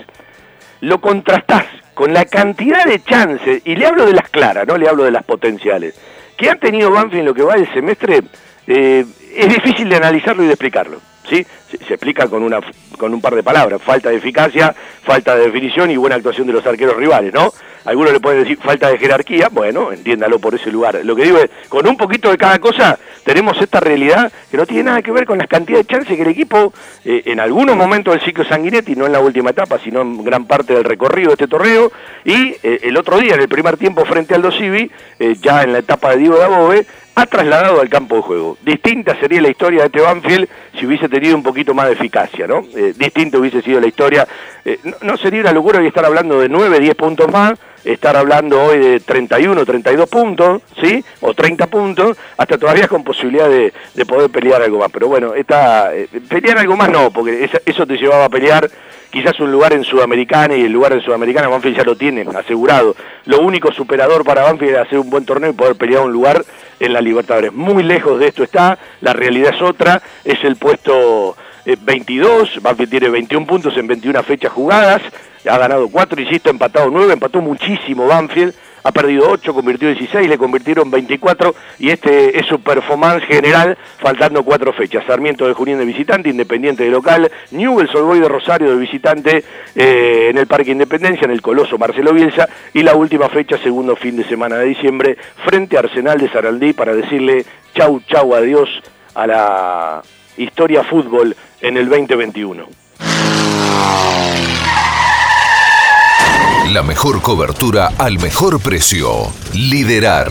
lo contrastás con la cantidad de chances, y le hablo de las claras, no le hablo de las potenciales, que ha tenido Banfield en lo que va del semestre, eh, es difícil de analizarlo y de explicarlo. ¿sí? Se, explica con, una, con un par de palabras, falta de eficacia, falta de definición y buena actuación de los arqueros rivales, ¿no? Algunos le pueden decir falta de jerarquía, bueno, entiéndalo por ese lugar. Lo que digo es, con un poquito de cada cosa, tenemos esta realidad que no tiene nada que ver con las cantidades de chances que el equipo, eh, en algunos momentos del ciclo Sanguinetti, no en la última etapa, sino en gran parte del recorrido de este torneo, y eh, el otro día, en el primer tiempo frente al Dosivi, eh, ya en la etapa de Diego Dabove, ha trasladado al campo de juego. Distinta sería la historia de este Banfield si hubiese tenido un poquito más de eficacia, ¿no? Eh, distinta hubiese sido la historia. Eh, no, sería una locura hoy estar hablando de 9, 10 puntos más, estar hablando hoy de 31, 32 puntos, ¿sí? O 30 puntos, hasta todavía con posibilidad de, poder pelear algo más. Pero bueno, esta, eh, pelear algo más no, porque eso te llevaba a pelear quizás un lugar en Sudamericana y el lugar en Sudamericana Banfield ya lo tiene asegurado. Lo único superador para Banfield es hacer un buen torneo y poder pelear un lugar en la Libertadores. Muy lejos de esto está, la realidad es otra, es el puesto 22, eh, Banfield tiene 21 puntos en 21 fechas jugadas, ha ganado 4, insisto, empatado 9, empató muchísimo Banfield, ha perdido 8, convirtió 16, le convirtieron 24 y este es su performance general, faltando cuatro fechas. Sarmiento de Junín de visitante, Independiente de local, Newell's Old de Rosario de visitante eh, en el Parque Independencia, en el Coloso Marcelo Bielsa, y la última fecha, segundo fin de semana de diciembre, frente a Arsenal de Sarandí para decirle chau, chau, adiós a la historia fútbol en el 2021. La mejor cobertura al mejor precio. Liderar.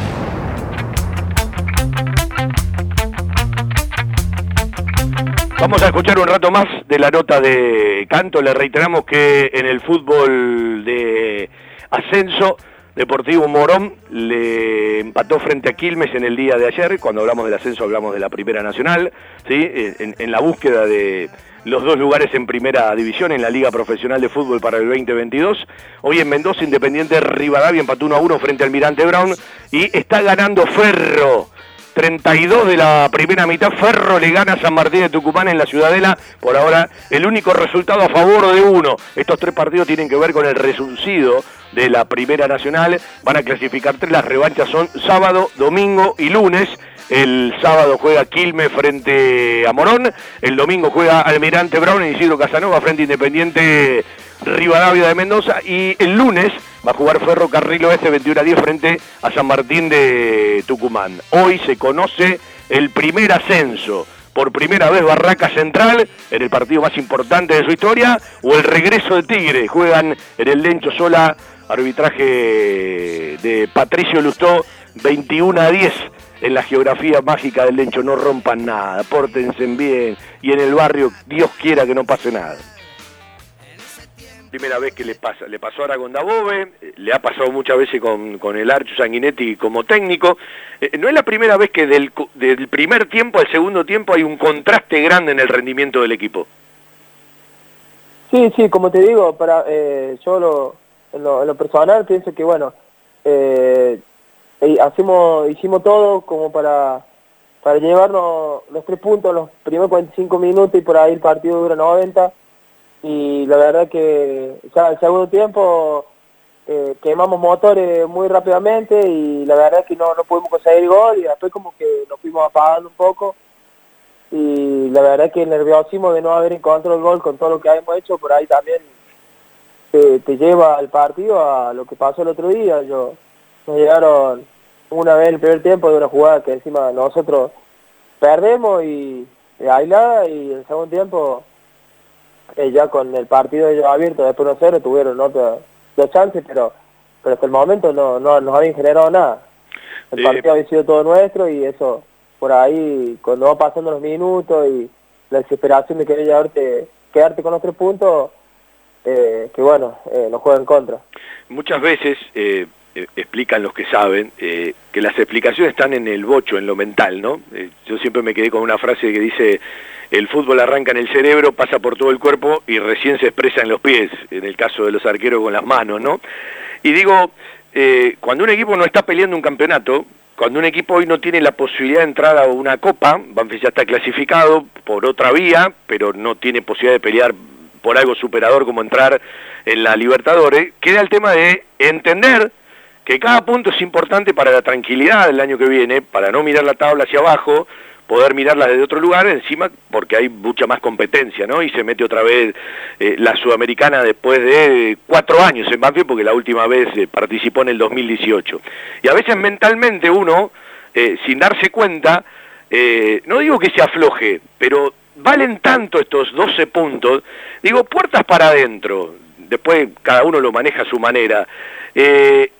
Vamos a escuchar un rato más de la nota de Canto. Le reiteramos que en el fútbol de ascenso, Deportivo Morón le empató frente a Quilmes en el día de ayer. Cuando hablamos del ascenso hablamos de la Primera Nacional, ¿sí? en, en la búsqueda de los dos lugares en Primera División en la Liga Profesional de Fútbol para el 2022. Hoy en Mendoza, Independiente Rivadavia empató 1 a 1 frente al Mirante Brown y está ganando Ferro 32 de la primera mitad, Ferro le gana a San Martín de Tucumán en la Ciudadela, por ahora el único resultado a favor de uno. Estos tres partidos tienen que ver con el resuncido de la Primera Nacional, van a clasificar tres, las revanchas son sábado, domingo y lunes. El sábado juega Quilme frente a Morón, el domingo juega Almirante Brown y Isidro Casanova frente a Independiente Rivadavia de Mendoza. Y el lunes va a jugar Ferrocarril Oeste 21 a 10 frente a San Martín de Tucumán. Hoy se conoce el primer ascenso. Por primera vez Barraca Central en el partido más importante de su historia o el regreso de Tigre. Juegan en el Lencho Sola, arbitraje de Patricio Lustó, 21 a 10 en la geografía mágica del Lencho. No rompan nada, pórtense bien y en el barrio Dios quiera que no pase nada primera vez que le pasa. Le pasó ahora con Dabove, eh, le ha pasado muchas veces con, con el Archo Sanguinetti como técnico. Eh, no es la primera vez que del, del, primer tiempo al segundo tiempo hay un contraste grande en el rendimiento del equipo. Sí, sí, como te digo, para eh, yo lo, en, lo, personal pienso que, bueno, hacemos, hicimos todo como para, para llevarnos los tres puntos los primeros 45 minutos y por ahí el partido dura 90 y la verdad que ya el segundo tiempo eh, quemamos motores muy rápidamente y la verdad que no, no pudimos conseguir gol y después como que nos fuimos apagando un poco. Y la verdad que el nerviosismo de no haber encontrado el gol con todo lo que habíamos hecho por ahí también te, lleva al partido a lo que pasó el otro día. Yo nos llegaron una vez el primer tiempo de una jugada que encima nosotros perdemos y, y aislada y el segundo tiempo eh, ya con el partido ya abierto después 1-0 tuvieron otras dos chances, pero pero hasta el momento no, no nos habían generado nada. El partido había sido todo nuestro y eso, por ahí, cuando va pasando los minutos y la desesperación de querer llevarte, quedarte con los tres puntos, eh, que bueno, eh, nos juega en contra. Muchas veces eh, explican los que saben que las explicaciones están en el bocho, en lo mental, ¿no? yo siempre me quedé con una frase que dice el fútbol arranca en el cerebro, pasa por todo el cuerpo y recién se expresa en los pies, en el caso de los arqueros con las manos, ¿no? Y digo, eh, cuando un equipo no está peleando un campeonato, cuando un equipo hoy no tiene la posibilidad de entrar a una copa, Banfield ya está clasificado por otra vía, pero no tiene posibilidad de pelear por algo superador como entrar en la Libertadores, queda el tema de entender que cada punto es importante para la tranquilidad del año que viene, para no mirar la tabla hacia abajo, poder mirarla desde otro lugar, encima porque hay mucha más competencia, ¿no? Y se mete otra vez eh, la sudamericana después de cuatro años en Banfield, porque la última vez eh, participó en el 2018. Y a veces mentalmente uno, eh, sin darse cuenta, no digo que se afloje, pero valen tanto estos 12 puntos, digo, puertas para adentro, después cada uno lo maneja a su manera. Eh,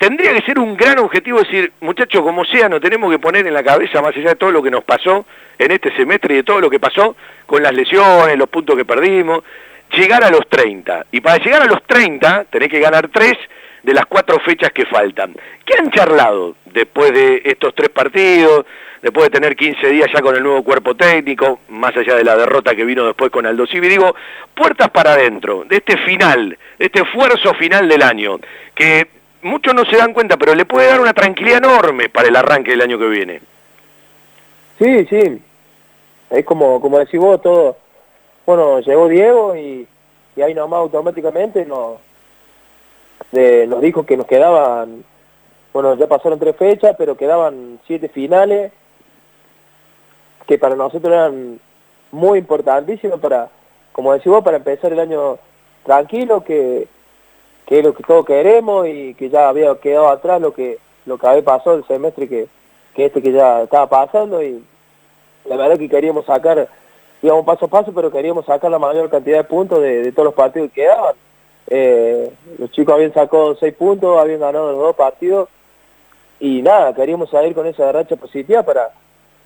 tendría que ser un gran objetivo decir, muchachos, como sea, nos tenemos que poner en la cabeza, más allá de todo lo que nos pasó en este semestre y de todo lo que pasó con las lesiones, los puntos que perdimos, llegar a los 30. Y para llegar a los 30 tenés que ganar 3 de las cuatro fechas que faltan. ¿Qué han charlado después de estos tres partidos, después de tener 15 días ya con el nuevo cuerpo técnico, más allá de la derrota que vino después con Aldo Civi? Digo, puertas para adentro, de este final, de este esfuerzo final del año, que muchos no se dan cuenta, pero le puede dar una tranquilidad enorme para el arranque del año que viene. Sí, sí. Es como, como decís vos, todo. Bueno, llegó Diego y, y ahí nomás automáticamente nos, nos dijo que nos quedaban, bueno, ya pasaron tres fechas, pero quedaban siete finales que para nosotros eran muy importantísimos para, como decís vos, para empezar el año tranquilo, que, que es lo que todos queremos y que ya había quedado atrás lo que lo que había pasado el semestre que, que este que ya estaba pasando y la verdad que queríamos sacar, íbamos paso a paso, pero queríamos sacar la mayor cantidad de puntos de, todos los partidos que quedaban. Eh, los chicos habían sacado seis puntos, habían ganado los dos partidos y nada, queríamos salir con esa racha positiva para,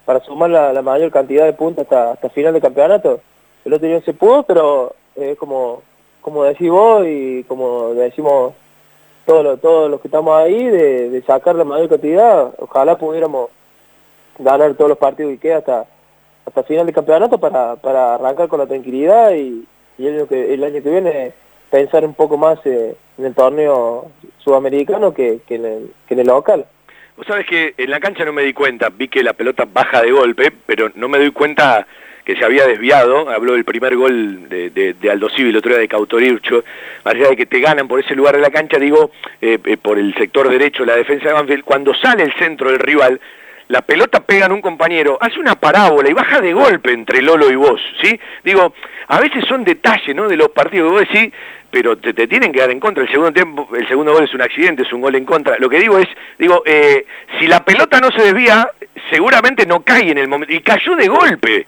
para sumar la, mayor cantidad de puntos hasta, hasta final de campeonato. El otro día se pudo, pero es como como decís vos y como decimos todos todos los que estamos ahí, de, sacar la mayor cantidad, ojalá pudiéramos ganar todos los partidos que queda hasta hasta final del campeonato para, para arrancar con la tranquilidad y, el, año que, el año que viene pensar un poco más eh, en el torneo sudamericano que, que, en el, que en el local. Vos sabés que en la cancha no me di cuenta, vi que la pelota baja de golpe, pero no me doy cuenta que se había desviado, habló del primer gol de, de, Aldo Civi, el otro día de Cautorircho, más allá de que te ganan por ese lugar de la cancha, digo, eh, eh, por el sector derecho, la defensa de Banfield, cuando sale el centro del rival, la pelota pega en un compañero, hace una parábola y baja de golpe entre Lolo y vos, ¿sí? Digo, a veces son detalles, ¿no?, de los partidos que vos decís, pero te, tienen que dar en contra. El segundo tiempo, el segundo gol es un accidente, es un gol en contra. Lo que digo es, digo, eh, si la pelota no se desvía, seguramente no cae en el momento, y cayó de golpe.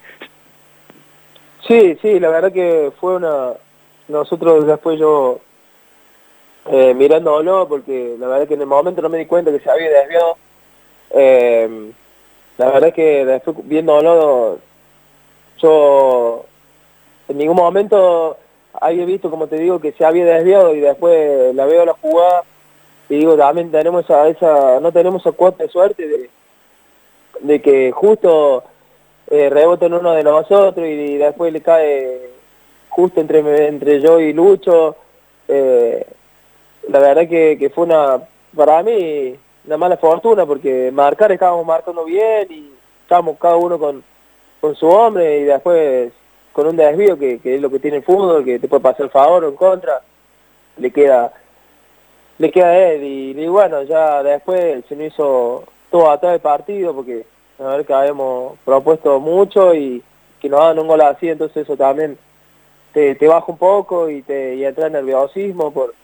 Sí, sí, la verdad que fue una... Nosotros después yo eh, mirándolo, porque la verdad que en el momento no me di cuenta que se había desviado. Eh, la verdad que después viéndolo, yo en ningún momento había visto, como te digo, que se había desviado y después la veo la jugada y digo, también tenemos esa, esa no tenemos esa cuota de suerte de, de que justo eh, rebota en uno de nosotros y, después le cae justo entre, entre yo y Lucho. Eh, la verdad que, que, fue una, para mí, una mala fortuna porque marcar estábamos marcando bien y estábamos cada uno con, con su hombre y después con un desvío que, que es lo que tiene el fútbol, que te puede pasar el favor o en contra, le queda le queda a él y, y bueno, ya después se me hizo todo atrás del partido porque a ver que habíamos propuesto mucho y que nos hagan un gol así, entonces eso también te, te baja un poco y te entra en nerviosismo por,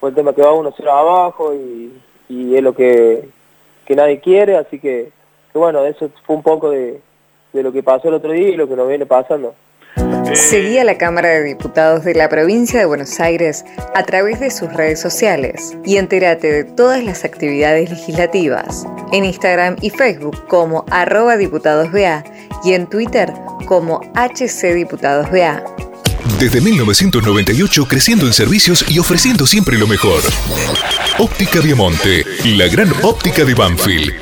por el tema que va uno 0 abajo y, y es lo que, que nadie quiere, así que, que bueno, eso fue un poco de, de lo que pasó el otro día y lo que nos viene pasando. Seguí a la Cámara de Diputados de la provincia de Buenos Aires a través de sus redes sociales y entérate de todas las actividades legislativas en Instagram y Facebook como arroba diputadosBA y en Twitter como HCDiputadosBA. Desde 1998 creciendo en servicios y ofreciendo siempre lo mejor. Óptica Viamonte, la gran óptica de Banfield.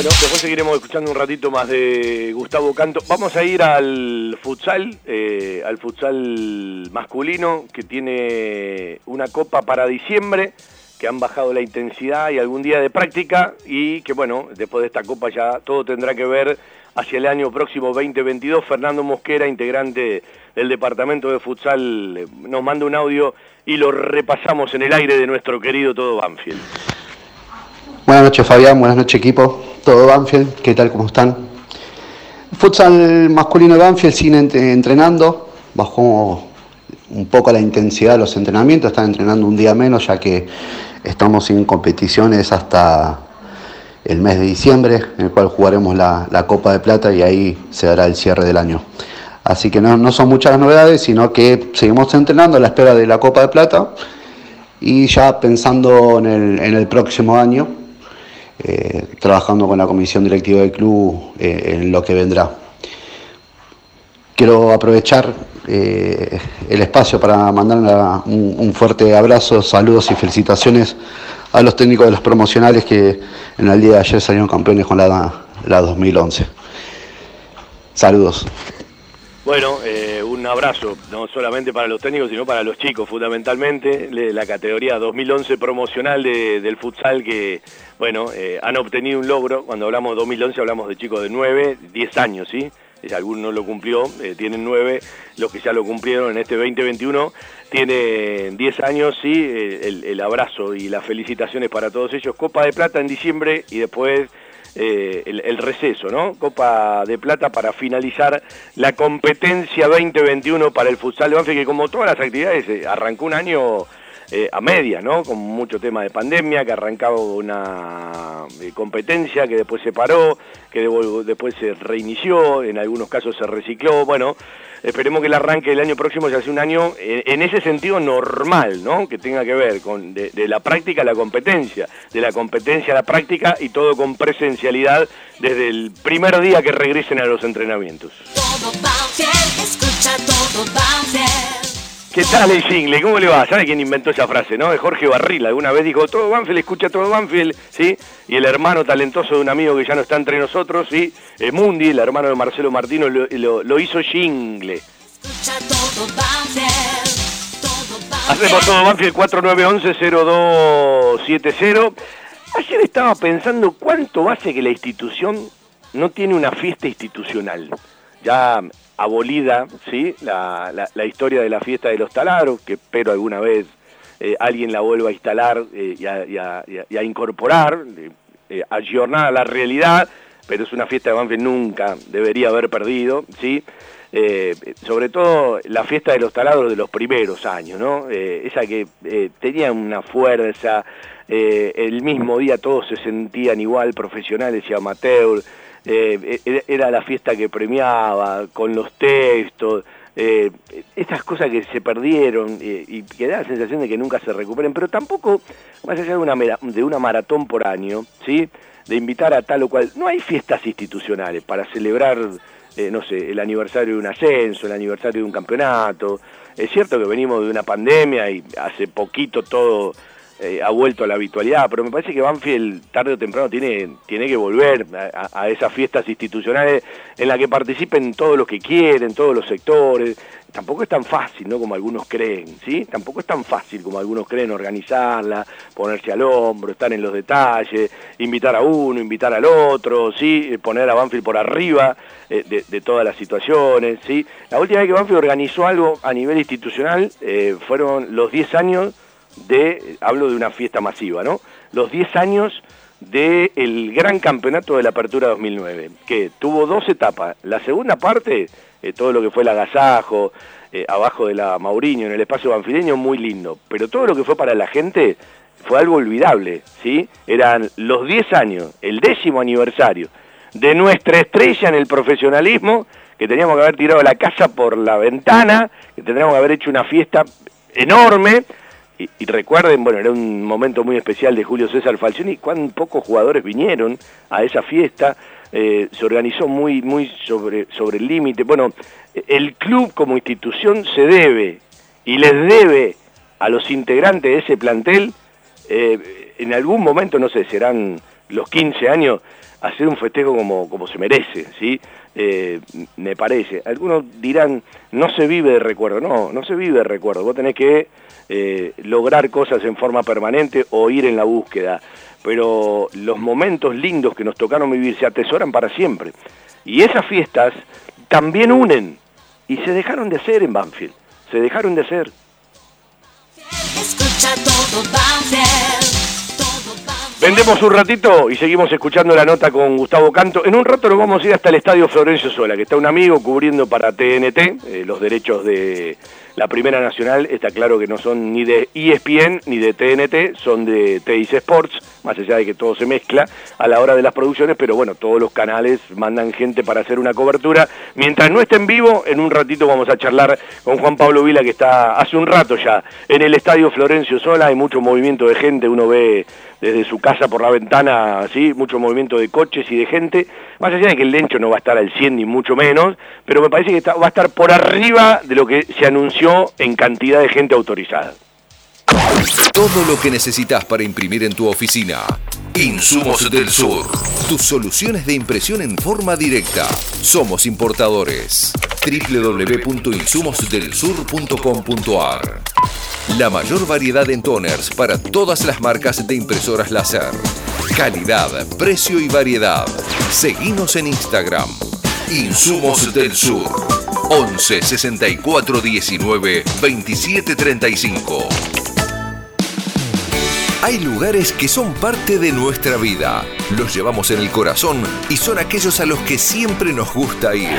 Bueno, después seguiremos escuchando un ratito más de Gustavo Canto. Vamos a ir al futsal, eh, al futsal masculino, que tiene una copa para diciembre, que han bajado la intensidad y algún día de práctica, y que bueno, después de esta copa ya todo tendrá que ver hacia el año próximo 2022. Fernando Mosquera, integrante del departamento de futsal, nos manda un audio y lo repasamos en el aire de nuestro querido Todo Banfield. Buenas noches Fabián, buenas noches equipo, Todo Banfield, ¿qué tal? ¿Cómo están? Futsal masculino de Banfield sigue entrenando, bajó un poco la intensidad de los entrenamientos, están entrenando un día menos ya que estamos sin competiciones hasta el mes de diciembre, en el cual jugaremos la, Copa de Plata y ahí se dará el cierre del año. Así que no, son muchas las novedades, sino que seguimos entrenando a la espera de la Copa de Plata y ya pensando en el, próximo año, eh, trabajando con la comisión directiva del club eh, en lo que vendrá. Quiero aprovechar eh, el espacio para mandar un, fuerte abrazo, saludos y felicitaciones a los técnicos de los promocionales que en el día de ayer salieron campeones con la, la 2011. Saludos. Bueno, eh, un abrazo, no solamente para los técnicos, sino para los chicos, fundamentalmente, la categoría 2011 promocional del futsal que, bueno, eh, han obtenido un logro. Cuando hablamos de 2011 hablamos de chicos de 9, 10 años, ¿sí? si alguno no lo cumplió, eh, tienen nueve, los que ya lo cumplieron en este 2021, tienen 10 años, sí, eh, el, abrazo y las felicitaciones para todos ellos. Copa de Plata en diciembre y después eh, el, receso, ¿no? Copa de Plata para finalizar la competencia 2021 para el futsal de Banfield, que como todas las actividades arrancó un año eh, a media, ¿no? Con mucho tema de pandemia, que arrancaba una eh, competencia, que después se paró, que después se reinició, en algunos casos se recicló, bueno, esperemos que el arranque del año próximo ya sea un año eh, en ese sentido normal, ¿no? Que tenga que ver con de, la práctica a la competencia, de la competencia a la práctica y todo con presencialidad desde el primer día que regresen a los entrenamientos. Todo escucha todo ¿Qué tal el jingle? ¿Cómo le va? ¿Sabe quién inventó esa frase, no? De Jorge Barril. Alguna vez dijo, todo Banfield, escucha todo Banfield, ¿sí? Y el hermano talentoso de un amigo que ya no está entre nosotros, ¿sí? Eh, Mundi, el hermano de Marcelo Martino, lo, hizo jingle. Escucha todo Banfield, Hacemos todo Banfield 4911-0270. Ayer estaba pensando cuánto hace que la institución no tiene una fiesta institucional. Ya abolida ¿sí? La, historia de la fiesta de los taladros, que espero alguna vez eh, alguien la vuelva a instalar eh, y, a, incorporar, eh, a a la realidad, pero es una fiesta de Banfield nunca debería haber perdido, ¿sí? sobre todo la fiesta de los taladros de los primeros años, ¿no? esa que tenía una fuerza, el mismo día todos se sentían igual, profesionales y amateurs, eh, era la fiesta que premiaba, con los textos, eh, estas cosas que se perdieron eh, y que da la sensación de que nunca se recuperen, pero tampoco, más allá de una, de una maratón por año, ¿sí? de invitar a tal o cual, no hay fiestas institucionales para celebrar, no sé, el aniversario de un ascenso, el aniversario de un campeonato. Es cierto que venimos de una pandemia y hace poquito todo eh, ha vuelto a la habitualidad, pero me parece que Banfield tarde o temprano tiene, tiene que volver a, esas fiestas institucionales en las que participen todos los que quieren, todos los sectores. Tampoco es tan fácil, ¿no? Como algunos creen, ¿sí? Tampoco es tan fácil como algunos creen organizarla, ponerse al hombro, estar en los detalles, invitar a uno, invitar al otro, ¿sí? Poner a Banfield por arriba eh, de, todas las situaciones, ¿sí? La última vez que Banfield organizó algo a nivel institucional eh, fueron los 10 años de, hablo de una fiesta masiva, ¿no? Los 10 años del gran campeonato de la Apertura 2009, que tuvo dos etapas. La segunda parte, eh, todo lo que fue el agasajo, eh, abajo de la Mauriño, en el espacio banfileño, muy lindo. Pero todo lo que fue para la gente fue algo olvidable, ¿sí? Eran los 10 años, el décimo aniversario de nuestra estrella en el profesionalismo, que teníamos que haber tirado la casa por la ventana, que tendríamos que haber hecho una fiesta enorme, y, recuerden, bueno, era un momento muy especial de Julio César Falcioni, cuán pocos jugadores vinieron a esa fiesta, eh, se organizó muy, muy sobre, sobre el límite. Bueno, el club como institución se debe y les debe a los integrantes de ese plantel, eh, en algún momento, no sé, serán los 15 años, hacer un festejo como, como se merece, ¿sí? Eh, me parece. Algunos dirán, no se vive de recuerdo. No, no se vive de recuerdo. Vos tenés que eh, lograr cosas en forma permanente o ir en la búsqueda. Pero los momentos lindos que nos tocaron vivir se atesoran para siempre. Y esas fiestas también unen. Y se dejaron de hacer en Banfield. Se dejaron de hacer. Escucha todo Banfield. Vendemos un ratito y seguimos escuchando la nota con Gustavo Canto. En un rato nos vamos a ir hasta el Estadio Florencio Sola, que está un amigo cubriendo para TNT eh, los derechos de la Primera Nacional. Está claro que no son ni de ESPN ni de TNT, son de TIC Sports, más allá de que todo se mezcla a la hora de las producciones, pero bueno, todos los canales mandan gente para hacer una cobertura. Mientras no esté en vivo, en un ratito vamos a charlar con Juan Pablo Vila, que está hace un rato ya en el Estadio Florencio Sola. Hay mucho movimiento de gente, uno ve desde su casa por la ventana, así, mucho movimiento de coches y de gente, más allá de que el Lencho no va a estar al 100 ni mucho menos, pero me parece que va a estar por arriba de lo que se anunció en cantidad de gente autorizada. Todo lo que necesitas para imprimir en tu oficina. Insumos del Sur. Tus soluciones de impresión en forma directa. Somos importadores. www.insumosdelsur.com.ar La mayor variedad en toners para todas las marcas de impresoras láser. Calidad, precio y variedad. Seguimos en Instagram. Insumos del Sur. 11 64 19 27 35. Hay lugares que son parte de nuestra vida. Los llevamos en el corazón y son aquellos a los que siempre nos gusta ir.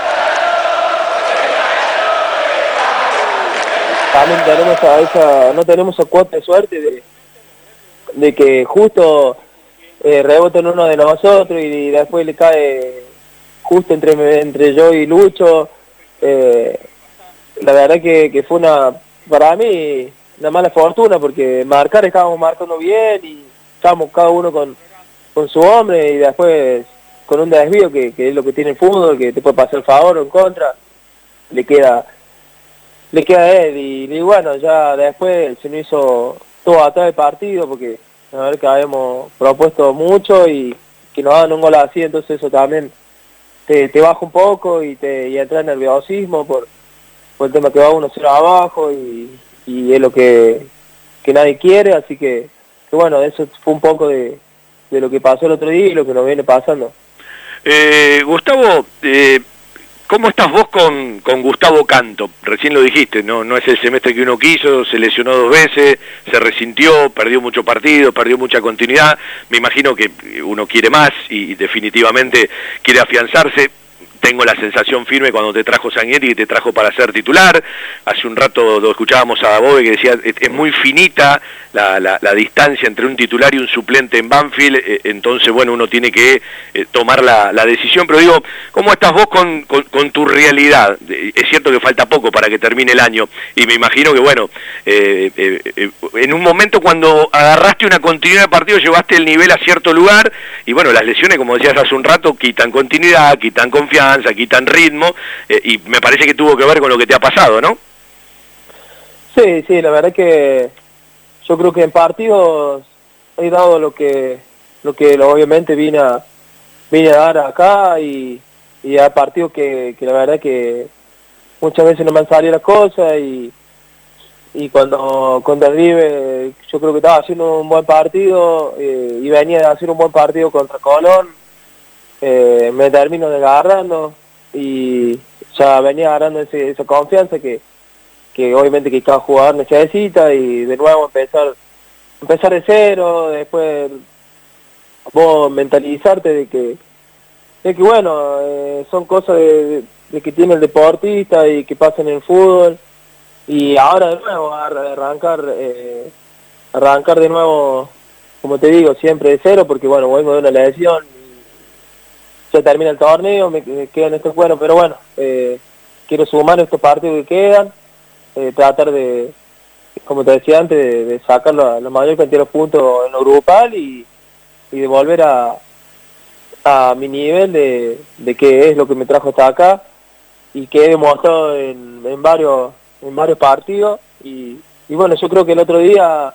También tenemos a esa, no tenemos esa cuota de suerte de, de que justo eh, reboten uno de nosotros y, después le cae justo entre, entre yo y Lucho. Eh, la verdad que, que fue una, para mí, una mala fortuna porque marcar estábamos marcando bien y estábamos cada uno con con su hombre y después con un desvío que, es lo que tiene el fútbol, que te puede pasar el favor o en contra, le queda le queda a él y, bueno, ya después se nos hizo todo atrás del partido porque a ver que habíamos propuesto mucho y que nos hagan un gol así, entonces eso también te, te baja un poco y te entra en nerviosismo por, por el tema que va uno cero abajo y, y es lo que, que nadie quiere, así que, que bueno, eso fue un poco de, de lo que pasó el otro día y lo que nos viene pasando. Eh, Gustavo, eh, ¿cómo estás vos con, con Gustavo Canto? Recién lo dijiste, no, no es el semestre que uno quiso, se lesionó dos veces, se resintió, perdió mucho partido, perdió mucha continuidad. Me imagino que uno quiere más y definitivamente quiere afianzarse tengo la sensación firme cuando te trajo Sanguinetti y te trajo para ser titular. Hace un rato escuchábamos a Dabove que decía es, muy finita la, la, distancia entre un titular y un suplente en Banfield, eh, entonces bueno, uno tiene que eh, tomar la, la, decisión. Pero digo, ¿cómo estás vos con, con, tu realidad? Es cierto que falta poco para que termine el año y me imagino que bueno, eh, en un momento cuando agarraste una continuidad de partido llevaste el nivel a cierto lugar y bueno, las lesiones, como decías hace un rato, quitan continuidad, quitan confianza aquí tan ritmo, eh, y me parece que tuvo que ver con lo que te ha pasado, ¿no? Sí, sí, la verdad que yo creo que en partidos he dado lo que lo que obviamente vine a, vine a dar acá y, y hay partidos que, la verdad que muchas veces no me han salido las cosas y, y cuando con River yo creo que estaba haciendo un buen partido eh, y venía de hacer un buen partido contra Colón eh, me termino desgarrando y ya venía agarrando esa confianza que, que obviamente que cada jugador necesita y de nuevo empezar empezar de cero, después vos mentalizarte de que de que bueno, eh, son cosas de, que tiene el deportista y que pasan en el fútbol. Y ahora de nuevo arrancar eh, arrancar de nuevo como te digo siempre de cero porque bueno vengo de una lesión ya termina el torneo, me, quedan estos buenos, pero bueno, eh, quiero sumar estos partidos que quedan, eh, tratar de, como te decía antes, de, sacar la, mayor cantidad de puntos en lo grupal y, de volver a, a mi nivel de, de qué es lo que me trajo hasta acá. y que he demostrado en, en varios en varios partidos y, y bueno yo creo que el otro día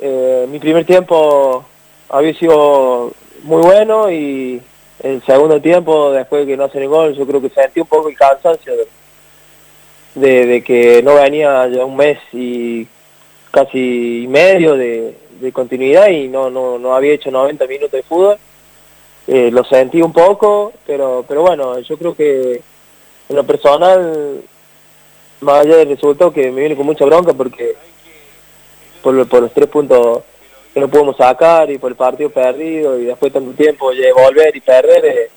eh, mi primer tiempo había sido muy bueno y el segundo tiempo después de que no hacen el gol yo creo que sentí un poco el cansancio de, que no venía ya un mes y casi medio de, continuidad y no, no, no había hecho 90 minutos de fútbol. Eh, lo sentí un poco, pero, pero bueno, yo creo que en lo personal, más allá del resultado, que me viene con mucha bronca porque por los tres puntos que no pudimos sacar y por el partido perdido y después de tanto tiempo de volver y perder, eh,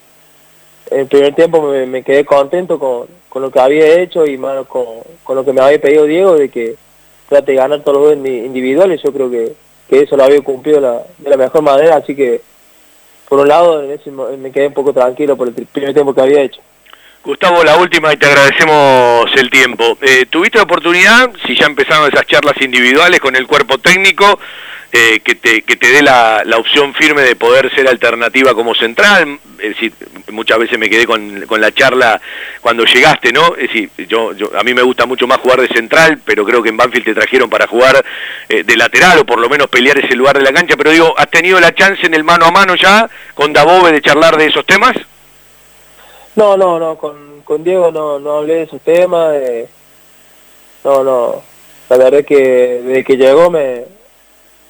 el primer tiempo me, quedé contento con, con lo que había hecho y más con, con lo que me había pedido Diego de que trate de ganar todos los dos indi- individuales, yo creo que, que eso lo había cumplido la- de la mejor manera, así que por un lado en ese me quedé un poco tranquilo por el primer tiempo que había hecho. Gustavo, la última y te agradecemos el tiempo. Eh, ¿Tuviste oportunidad, si ya empezaron esas charlas individuales con el cuerpo técnico, eh, que, te, que te dé la, la opción firme de poder ser alternativa como central? Es muchas veces me quedé con, con la charla cuando llegaste, ¿no? Es decir, yo, yo, a mí me gusta mucho más jugar de central, pero creo que en Banfield te trajeron para jugar eh, de lateral o por lo menos pelear ese lugar de la cancha. Pero digo, ¿has tenido la chance en el mano a mano ya con Dabove de charlar de esos temas? No, no, no, con, con Diego no, no hablé de esos temas. eh, no, no. La verdad es que desde que llegó me,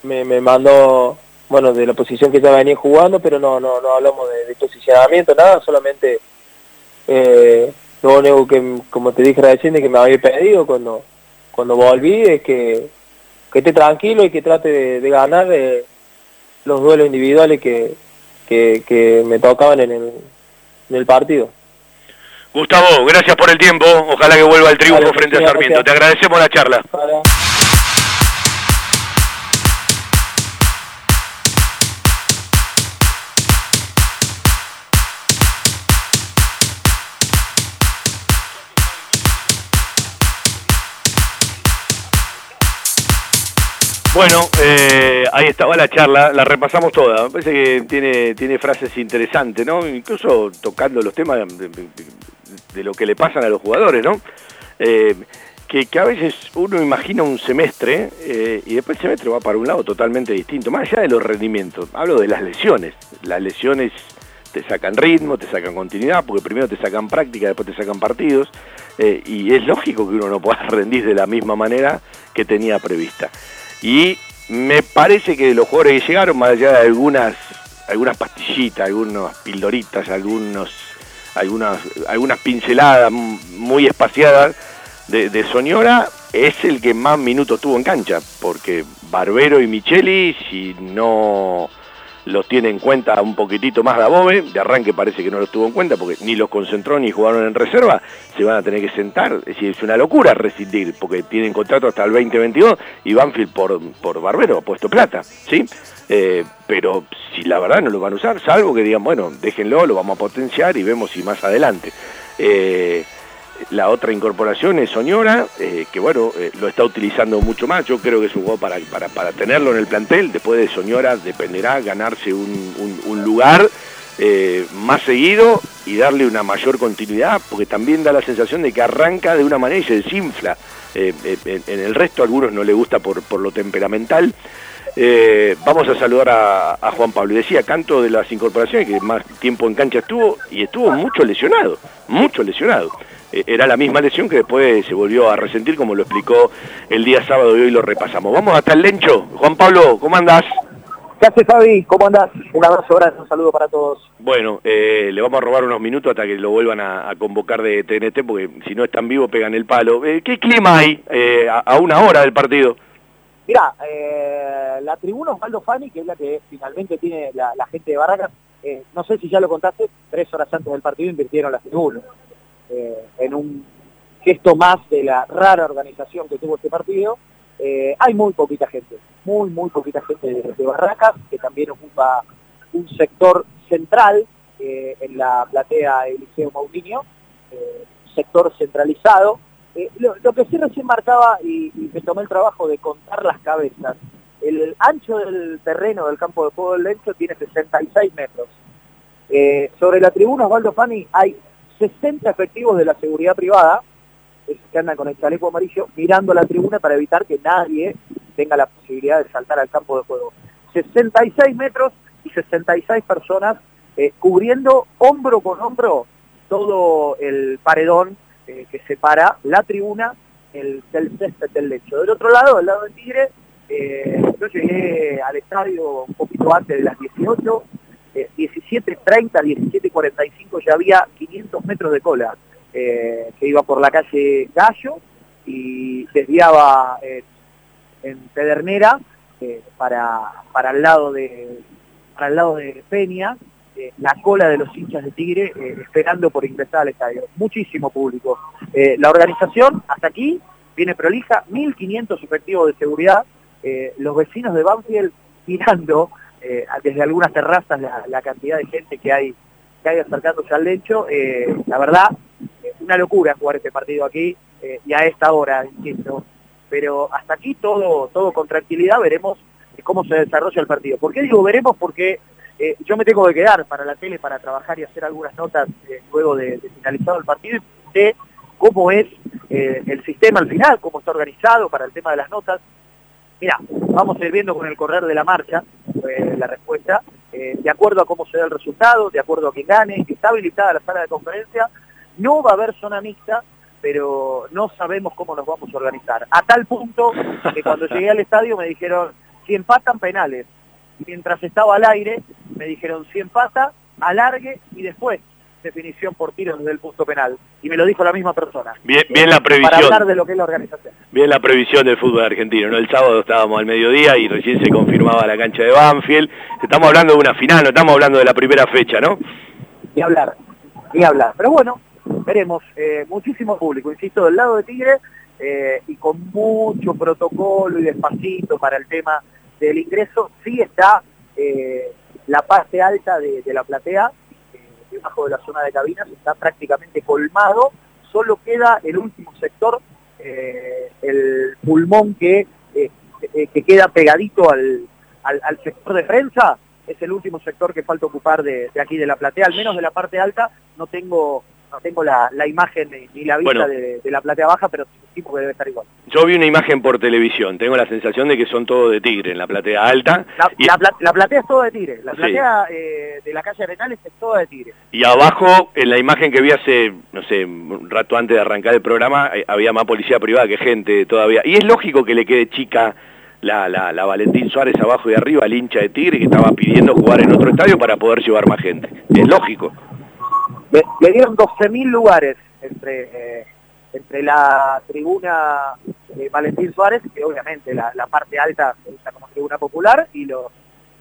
me, me mandó, bueno, de la posición que ya venía jugando, pero no, no, no hablamos de, de posicionamiento, nada, solamente eh, lo único que, como te dije recién, de que me había pedido cuando, cuando volví es que, que esté tranquilo y que trate de, de ganar eh, los duelos individuales que, que, que me tocaban en el, en el partido. Gustavo, gracias por el tiempo. Ojalá que vuelva el triunfo Vale, frente a Sarmiento. Te agradecemos la charla. Bueno, eh, ahí estaba la charla, la repasamos toda. Me parece que tiene, tiene frases interesantes, ¿no? Incluso tocando los temas de, lo que le pasan a los jugadores, ¿no? Eh, que, que a veces uno imagina un semestre eh, y después el semestre va para un lado totalmente distinto, más allá de los rendimientos. Hablo de las lesiones. Las lesiones te sacan ritmo, te sacan continuidad, porque primero te sacan práctica, después te sacan partidos, eh, y es lógico que uno no pueda rendir de la misma manera que tenía prevista. Y me parece que los jugadores que llegaron, más allá de algunas, algunas pastillitas, algunas pildoritas, algunos, algunas, algunas pinceladas muy espaciadas de, de Soñora, es el que más minutos tuvo en cancha, porque Barbero y Micheli, si no los tiene en cuenta un poquitito más Dabove, de arranque parece que no los tuvo en cuenta porque ni los concentró ni jugaron en reserva, se van a tener que sentar, es decir, es una locura rescindir porque tienen contrato hasta el 2022 y Banfield por, por Barbero ha puesto plata, ¿sí? Eh, pero si la verdad no lo van a usar, salvo que digan, bueno, déjenlo, lo vamos a potenciar y vemos si más adelante. Eh, la otra incorporación es Soñora, eh, que bueno, eh, lo está utilizando mucho más. Yo creo que es un juego para, para, para tenerlo en el plantel. Después de Soñora dependerá ganarse un, un- lugar eh, más seguido y darle una mayor continuidad, porque también da la sensación de que arranca de una manera y se desinfla. En, el resto a algunos no le gusta por, por lo temperamental. Vamos a saludar a, a Juan Pablo. Decía, canto de las incorporaciones, que más tiempo en cancha estuvo, y estuvo mucho lesionado, mucho lesionado. Eh, era la misma lesión que después se volvió a resentir, como lo explicó el día sábado y hoy lo repasamos. Vamos hasta el Lencho. Juan Pablo, ¿cómo andás? ¿Qué haces, Fabi? ¿Cómo andás? Un abrazo grande, un saludo para todos. Bueno, eh, le vamos a robar unos minutos hasta que lo vuelvan a, a convocar de TNT, porque si no están vivos pegan el palo. Eh, ¿Qué clima hay eh, a, a una hora del partido? Mira, eh, la tribuna Osvaldo Fani, que es la que finalmente tiene la, la gente de Barracas, no sé si ya lo contaste, tres horas antes del partido invirtieron las tribunas. Eh, en un gesto más de la rara organización que tuvo este partido, eh, hay muy poquita gente, muy, muy poquita gente de, de Barracas, que también ocupa un sector central eh, en la platea Eliseo Moutinho, sector centralizado. Lo, que sí recién marcaba, y, me tomé el trabajo de contar las cabezas, el ancho del terreno del campo de juego del Lencho tiene 66 metros. Sobre la tribuna Osvaldo Fani hay 60 efectivos de la seguridad privada, esos que andan con el chaleco amarillo, mirando la tribuna para evitar que nadie tenga la posibilidad de saltar al campo de juego. 66 metros y 66 personas eh, cubriendo hombro con hombro todo el paredón eh, que separa la tribuna el, del césped del lecho. Del otro lado, del lado del Tigre, eh, yo llegué al estadio un poquito antes de las 18, 17.30, 17.45 ya había 500 metros de cola que iba por la calle Gallo y desviaba en Pedernera para, para, el lado de, para el lado de Peña eh, la cola de los hinchas de Tigre eh, esperando por ingresar al estadio. Muchísimo público. Eh, la organización hasta aquí viene prolija, 1.500 efectivos de seguridad, los vecinos de Banfield mirando desde algunas terrazas la, cantidad de gente que hay, que hay acercándose al lecho. la verdad, una locura jugar este partido aquí y a esta hora, insisto. Pero hasta aquí todo, todo con tranquilidad, veremos cómo se desarrolla el partido. ¿Por qué digo veremos? Porque eh, yo me tengo que quedar para la tele para trabajar y hacer algunas notas eh, luego de, finalizado el partido de cómo es eh, el sistema al final, cómo está organizado para el tema de las notas. Mira, vamos a ir viendo con el correr de la marcha la respuesta, de acuerdo a cómo se da el resultado, de acuerdo a quién gane, está habilitada la sala de conferencia, no va a haber zona mixta, pero no sabemos cómo nos vamos a organizar. A tal punto que cuando llegué al estadio me dijeron, si empatan penales, mientras estaba al aire, me dijeron si empata, alargue y después definición por tiros desde el punto penal. Y me lo dijo la misma persona. Bien, bien la previsión. Para hablar de lo que es la organización. Bien la previsión del fútbol argentino. ¿no? El sábado estábamos al mediodía y recién se confirmaba la cancha de Banfield. Estamos hablando de una final, no estamos hablando de la primera fecha, ¿no? Ni hablar, ni hablar. Pero bueno, veremos. Eh, muchísimo público, insisto, del lado de Tigre eh, y con mucho protocolo y despacito para el tema del ingreso sí está eh, la parte alta de, la platea, debajo de la zona de cabinas, está prácticamente colmado, solo queda el último sector, eh, el pulmón que, que queda pegadito al, al, sector de prensa, es el último sector que falta ocupar de aquí de la platea, al menos de la parte alta. No tengo no tengo la, imagen ni la vista de, la platea baja, pero sí que debe estar igual. Yo vi una imagen por televisión, tengo la sensación de que son todos de tigre en la platea alta. La, platea es todo de tigre, la platea eh, de la calle Arenales es toda de tigre. Y abajo, en la imagen que vi hace, no sé, un rato antes de arrancar el programa, eh, había más policía privada que gente todavía. Y es lógico que le quede chica la, la, la, Valentín Suárez abajo y arriba, al hincha de Tigre que estaba pidiendo jugar en otro estadio para poder llevar más gente. Es lógico. Le, dieron 12.000 lugares entre, eh, entre la tribuna de Valentín Suárez, que obviamente la, parte alta se usa como tribuna popular, y los,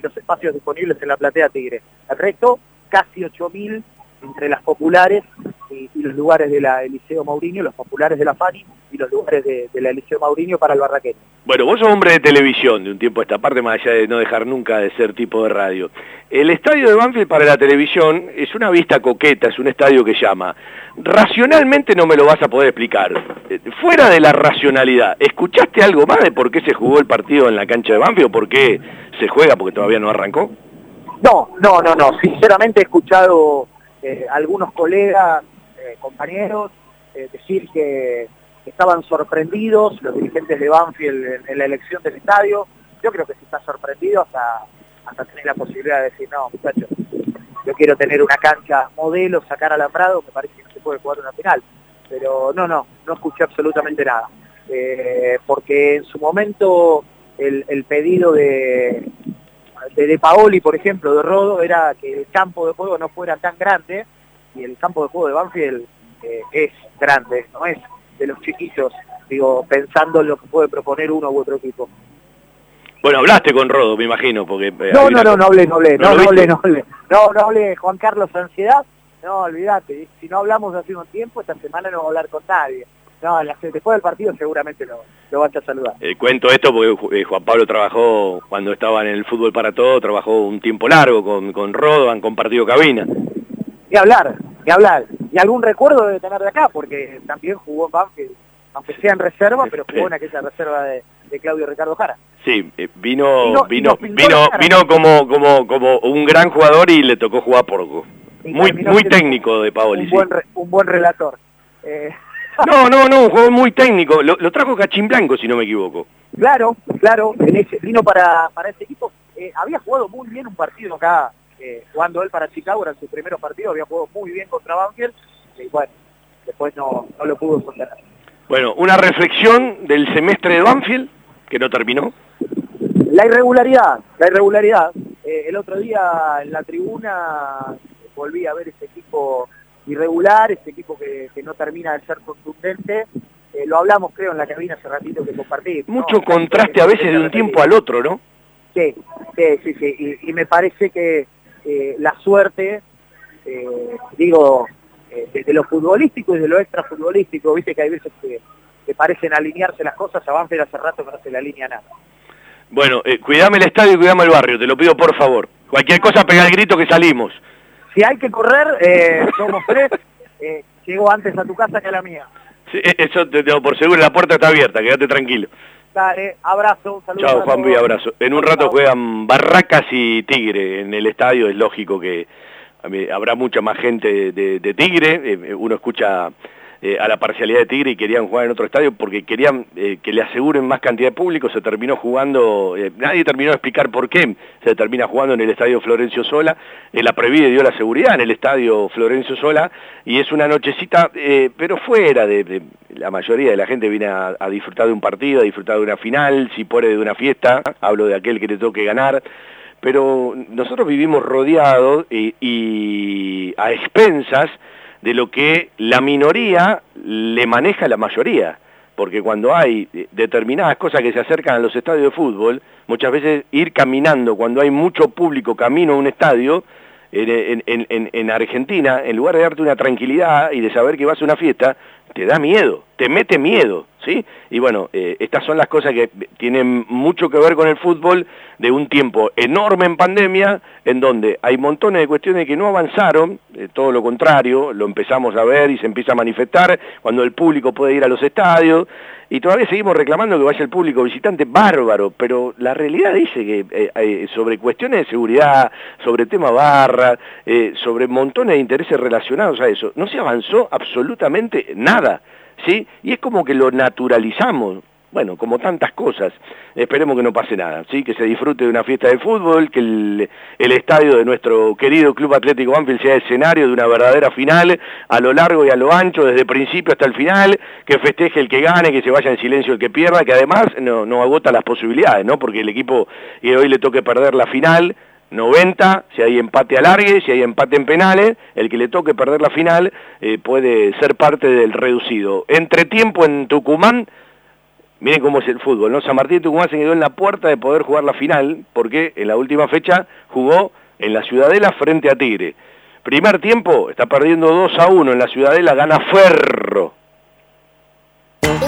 los espacios disponibles en la platea Tigre. El resto, casi 8.000 entre las populares y, los lugares de la Eliseo Maurinho, los populares de la FANI y los lugares de, la Eliseo Maurinho para el barraqueño. Bueno, vos sos hombre de televisión de un tiempo a esta parte, más allá de no dejar nunca de ser tipo de radio. El estadio de Banfield para la televisión es una vista coqueta, es un estadio que llama. Racionalmente no me lo vas a poder explicar. Eh, fuera de la racionalidad, ¿escuchaste algo más de por qué se jugó el partido en la cancha de Banfield o por qué se juega porque todavía no arrancó? No, no, no, no. Sinceramente he escuchado eh, algunos colegas, eh, compañeros, eh, decir que estaban sorprendidos los dirigentes de Banfield en, la elección del estadio. Yo creo que si está sorprendido hasta, hasta tener la posibilidad de decir, no, muchachos, yo quiero tener una cancha modelo, sacar alambrado, me parece que no se puede jugar una final. Pero no, no, no escuché absolutamente nada. porque en su momento el pedido de, de, Paoli, por ejemplo, de Rodo, era que el campo de juego no fuera tan grande, y el campo de juego de Banfield eh, es grande, no es de los chiquitos, digo, pensando en lo que puede proponer uno u otro equipo. Bueno, hablaste con Rodo, me imagino, porque... Eh, no, no, no, no hablé, no hablé, no, no, hablé, no hablé, no, no hablé, Juan Carlos Ansiedad, no, olvídate, si no hablamos hace un tiempo, esta semana no voy a hablar con nadie. No, después del partido seguramente lo, lo vas a saludar. Eh, cuento esto porque eh, Juan Pablo trabajó, cuando estaba en el fútbol para todo, trabajó un tiempo largo con, con Rodo, han compartido cabina. Y hablar, y hablar. Y algún recuerdo debe tener de acá, porque también jugó en Banfield, aunque sea en reserva, pero jugó en aquella reserva de, Claudio Ricardo Jara. Sí, eh, vino, vino, vino, vino como, como, como un gran jugador y le tocó jugar poco. Muy, muy técnico de Paoli, un buen, re- un buen relator. No, no, no, un juego muy técnico. Lo, lo trajo Cachín Blanco, si no me equivoco. Claro, claro, en ese- vino para, para ese equipo. Eh, había jugado muy bien un partido acá, eh, jugando él para Chicago, era su primer partido, había jugado muy bien contra Banfield, y bueno, después no, no lo pudo sostener. Bueno, una reflexión del semestre de Banfield, que no terminó. La irregularidad, la irregularidad. Eh, el otro día en la tribuna volví a ver ese equipo irregular, ese equipo que, que no termina de ser contundente. Eh, lo hablamos creo en la cabina hace ratito que compartí. ¿no? Mucho contraste a veces de un tiempo al otro, ¿no? Sí, sí, sí, sí. Y, y me parece que eh, la suerte, eh, digo, eh, de, de lo futbolístico y de lo extrafutbolístico, viste que hay veces que, que parecen alinearse las cosas, a Banfield hace rato que no se le alinea nada. Bueno, cuidame el estadio y cuidame el barrio, te lo pido por favor. Cualquier cosa, pega el grito que salimos. Si hay que correr, eh, somos tres, eh, llego antes a tu casa que a la mía. Sí, eh, eso te tengo por seguro, la puerta está abierta, quédate tranquilo. Dale, abrazo, saludos. Chao, Juan. Luis, abrazo. En un rato juegan Barracas y Tigre en el estadio, es lógico que habrá mucha más gente de, Tigre, uno escucha eh, a la parcialidad de Tigre y querían jugar en otro estadio porque querían eh, que le aseguren más cantidad de público, se terminó jugando, eh, nadie terminó de explicar por qué, se termina jugando en el estadio Florencio Sola, la Previde dio la seguridad en el estadio Florencio Sola y es una nochecita, pero fuera de, la mayoría de la gente viene a, disfrutar de un partido, a disfrutar de una final, si puede de una fiesta, hablo de aquel que te toque ganar, pero nosotros vivimos rodeados y a expensas de lo que la minoría le maneja a la mayoría. Porque cuando hay determinadas cosas que se acercan a los estadios de fútbol, muchas veces ir caminando, cuando hay mucho público camino a un estadio, en, en- en- en Argentina, en lugar de darte una tranquilidad y de saber que vas a una fiesta, te da miedo, te mete miedo, ¿sí? Y bueno, eh, estas son las cosas que tienen mucho que ver con el fútbol de un tiempo enorme en pandemia, en donde hay montones de cuestiones que no avanzaron, eh, todo lo contrario, lo empezamos a ver y se empieza a manifestar cuando el público puede ir a los estadios, y todavía seguimos reclamando que vaya el público visitante bárbaro, pero la realidad dice que eh, sobre cuestiones de seguridad, sobre tema barra, sobre montones de intereses relacionados a eso, no se avanzó absolutamente nada, ¿sí? Y es como que lo naturalizamos, bueno, como tantas cosas, esperemos que no pase nada, ¿sí? Que se disfrute de una fiesta de fútbol, que el, estadio de nuestro querido Club Atlético Banfield sea escenario de una verdadera final a lo largo y a lo ancho, desde principio hasta el final, que festeje el que gane, que se vaya en silencio el que pierda, que además no, no agota las posibilidades, ¿no? Porque el equipo que hoy le toque perder la final, 90, si hay empate alargue, si hay empate en penales, el que le toque perder la final eh, puede ser parte del reducido. Entre tiempo en Tucumán, miren cómo es el fútbol, ¿no? San Martín de Tucumán se quedó en la puerta de poder jugar la final, porque en la última fecha jugó en la Ciudadela frente a Tigre. Primer tiempo, está perdiendo 2 a 1 en la Ciudadela, gana Ferro.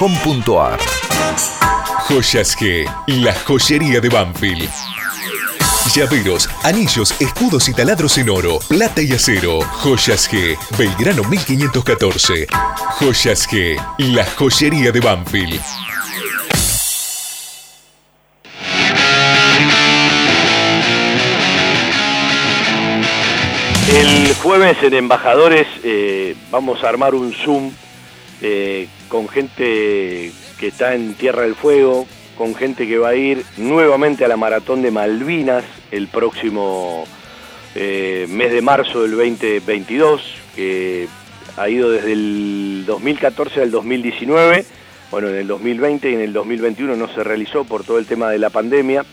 www.jugueteriasmytoys.com.ar Joyas G, la joyería de Banfield. Llaveros, anillos, escudos y taladros en oro, plata y acero. Joyas G, Belgrano 1514. Joyas G, la joyería de Banfield. El jueves en Embajadores eh, vamos a armar un Zoom eh, con gente que está en Tierra del Fuego, con gente que va a ir nuevamente a la Maratón de Malvinas el próximo eh, mes de marzo del 2022, que ha ido desde el 2014 al 2019, bueno, en el 2020 y en el 2021 no se realizó por todo el tema de la pandemia.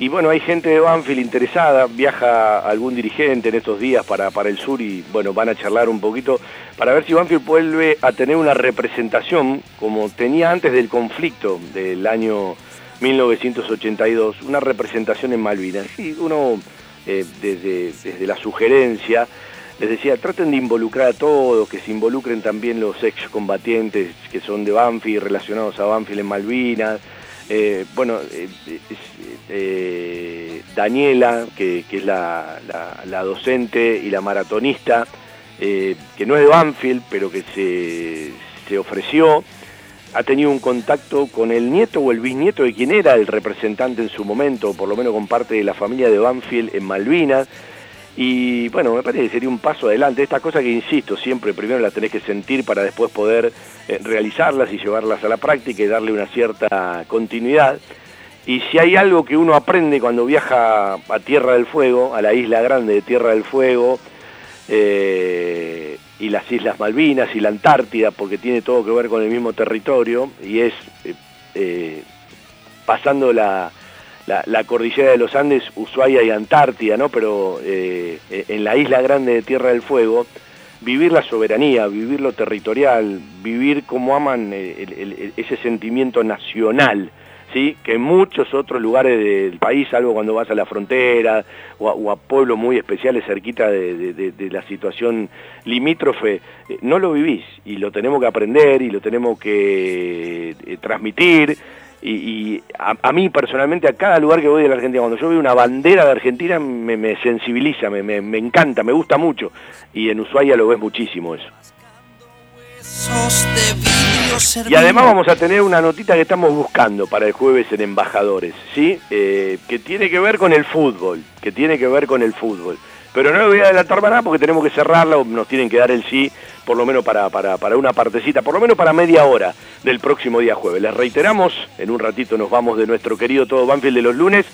Y bueno, hay gente de Banfield interesada, viaja algún dirigente en estos días para, para el sur y bueno, van a charlar un poquito para ver si Banfield vuelve a tener una representación como tenía antes del conflicto del año 1982, una representación en Malvinas. Y uno, eh, desde, desde la sugerencia, les decía, traten de involucrar a todos, que se involucren también los excombatientes que son de Banfield, relacionados a Banfield en Malvinas. Eh, bueno, eh, eh, Daniela, que, es la, docente y la maratonista, que no es de Banfield, pero que se, se ofreció, ha tenido un contacto con el nieto o el bisnieto de quien era el representante en su momento, por lo menos con parte de la familia de Banfield en Malvinas, y bueno, me parece que sería un paso adelante. Esta cosa que insisto, siempre primero las tenés que sentir para después poder eh, realizarlas y llevarlas a la práctica y darle una cierta continuidad. Y si hay algo que uno aprende cuando viaja a Tierra del Fuego, a la isla grande de Tierra del Fuego, eh, y las Islas Malvinas y la Antártida, porque tiene todo que ver con el mismo territorio, y es eh, pasando la, la, cordillera de los Andes, Ushuaia y Antártida, ¿no? Pero eh, en la isla grande de Tierra del Fuego, vivir la soberanía, vivir lo territorial, vivir como aman eh, ese sentimiento nacional, ¿sí? que en muchos otros lugares del país, salvo cuando vas a la frontera o a, pueblos muy especiales cerquita de, la situación limítrofe, eh, no lo vivís y lo tenemos que aprender y lo tenemos que transmitir y, a, mí personalmente a cada lugar que voy de la Argentina, cuando yo veo una bandera de Argentina me, sensibiliza, me, me, encanta, me gusta mucho y en Ushuaia lo ves muchísimo eso. Y además vamos a tener una notita que estamos buscando para el jueves en Embajadores, ¿sí? Eh, que tiene que ver con el fútbol, que tiene que ver con el fútbol. Pero no le voy a adelantar nada porque tenemos que cerrarla, o nos tienen que dar el sí, por lo menos para, para, para una partecita, por lo menos para media hora del próximo día jueves. Les reiteramos, en un ratito nos vamos de nuestro querido Todo Banfield de los lunes,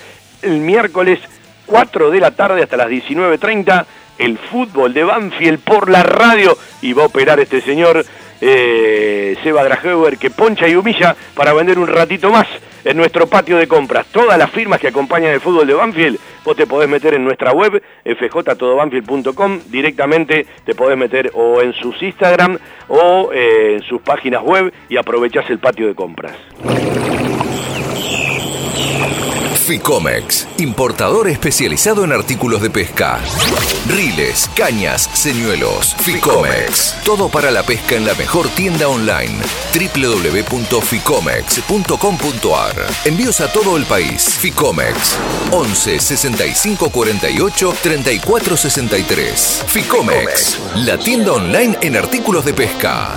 el miércoles 4 de la tarde hasta las 19.30, el fútbol de Banfield por la radio y va a operar este señor eh, Seba Dragewer que poncha y humilla para vender un ratito más en nuestro patio de compras. Todas las firmas que acompañan el fútbol de Banfield, vos te podés meter en nuestra web, fjtodobanfield.com, directamente te podés meter o en sus Instagram o eh, en sus páginas web y aprovechás el patio de compras. Ficomex, importador especializado en artículos de pesca. Riles, cañas, señuelos. Ficomex. Todo para la pesca en la mejor tienda online. www.ficomex.com.ar. Envíos a todo el país. Ficomex. 11 65 48 34 63. Ficomex. La tienda online en artículos de pesca.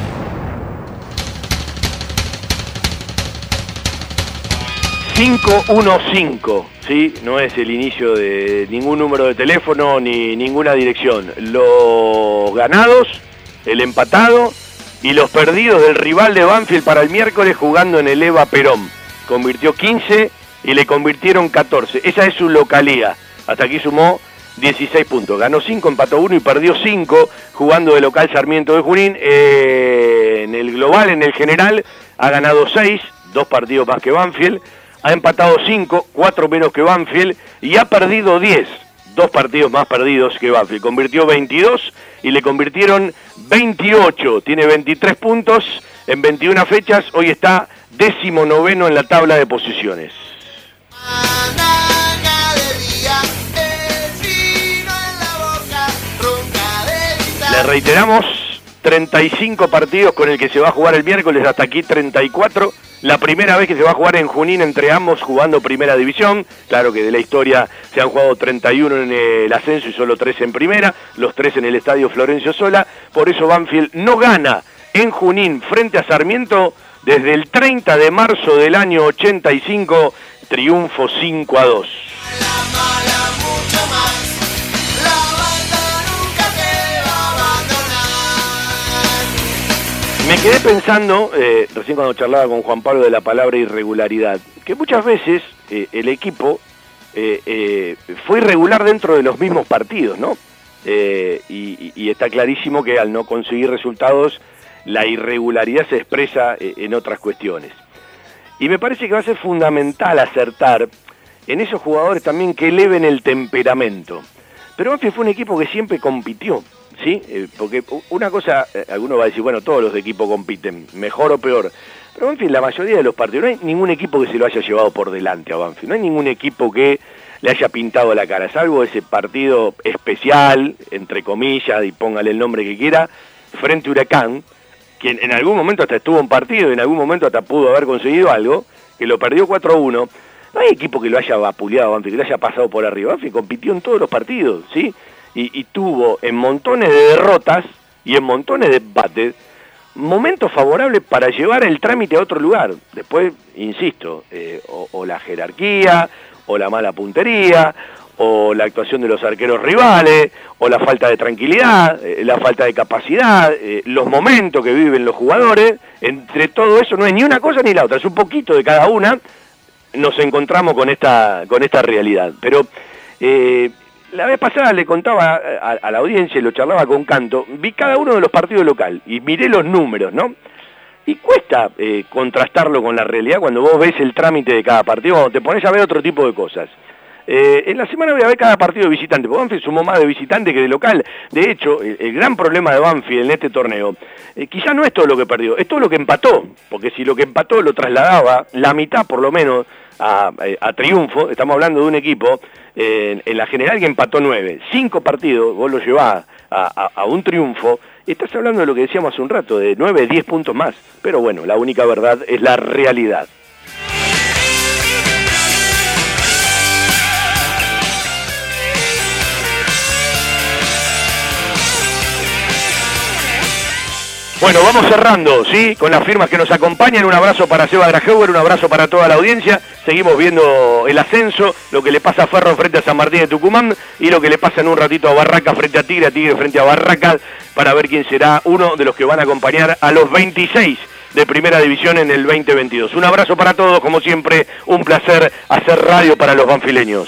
515, ¿sí? No es el inicio de ningún número de teléfono ni ninguna dirección. Los ganados, el empatado y los perdidos del rival de Banfield para el miércoles jugando en el Eva Perón. Convirtió 15 y le convirtieron 14. Esa es su localía. Hasta aquí sumó 16 puntos. Ganó 5, empató 1 y perdió 5 jugando de local Sarmiento de Junín. Eh, en el global, en el general, ha ganado 6, dos partidos más que Banfield ha empatado 5, 4 menos que Banfield y ha perdido 10, dos partidos más perdidos que Banfield. Convirtió 22 y le convirtieron 28, tiene 23 puntos en 21 fechas, hoy está décimo noveno en la tabla de posiciones. Le reiteramos, 35 partidos con el que se va a jugar el miércoles, hasta aquí 34 la primera vez que se va a jugar en Junín entre ambos jugando primera división. Claro que de la historia se han jugado 31 en el ascenso y solo 3 en primera, los 3 en el estadio Florencio Sola. Por eso Banfield no gana en Junín frente a Sarmiento desde el 30 de marzo del año 85, triunfo 5 a 2. Me quedé pensando, eh, recién cuando charlaba con Juan Pablo de la palabra irregularidad, que muchas veces eh, el equipo eh, fue irregular dentro de los mismos partidos, ¿no? Y, está clarísimo que al no conseguir resultados, la irregularidad se expresa en otras cuestiones. Y me parece que va a ser fundamental acertar en esos jugadores también que eleven el temperamento. Pero Banfield fue un equipo que siempre compitió, ¿sí? Eh, porque una cosa, eh, alguno va a decir, bueno, todos los equipos compiten, mejor o peor. Pero Banfield, la mayoría de los partidos, no hay ningún equipo que se lo haya llevado por delante a Banfield, no hay ningún equipo que le haya pintado la cara, salvo ese partido especial, entre comillas, y póngale el nombre que quiera, frente a Huracán, quien en algún momento hasta estuvo en partido y en algún momento hasta pudo haber conseguido algo, que lo perdió 4-1. No hay equipo que lo haya vapuleado antes, que lo haya pasado por arriba. Banfield compitió en todos los partidos, ¿sí? Y, tuvo en montones de derrotas y en montones de empates momentos favorables para llevar el trámite a otro lugar. Después, insisto, eh, o la jerarquía, o la mala puntería, o la actuación de los arqueros rivales, o la falta de tranquilidad, eh, la falta de capacidad, eh, los momentos que viven los jugadores, entre todo eso no es ni una cosa ni la otra, es un poquito de cada una, nos encontramos con esta, con esta realidad. Pero la vez pasada le contaba a, la audiencia lo charlaba con Canto, vi cada uno de los partidos local y miré los números, ¿no? Y cuesta contrastarlo con la realidad cuando vos ves el trámite de cada partido, te pones a ver otro tipo de cosas. Eh, en la semana voy a ver cada partido de visitante, porque Banfield sumó más de visitante que de local. De hecho, el, gran problema de Banfield en este torneo, eh, quizá no es todo lo que perdió, es todo lo que empató, porque si lo que empató lo trasladaba, la mitad por lo menos, a, eh, triunfo, estamos hablando de un equipo, en la general que empató nueve, cinco partidos, vos lo llevás a, a un triunfo, estás hablando de lo que decíamos hace un rato, de nueve, diez puntos más, pero bueno, la única verdad es la realidad. Bueno, vamos cerrando, ¿sí? Con las firmas que nos acompañan. Un abrazo para Seba Grajeuer, un abrazo para toda la audiencia. Seguimos viendo el ascenso, lo que le pasa a Ferro frente a San Martín de Tucumán y lo que le pasa en un ratito a Barraca frente a Tigre, a Tigre frente a Barraca, para ver quién será uno de los que van a acompañar a los 26 de Primera División en el 2022. Un abrazo para todos, como siempre, un placer hacer radio para los banfileños.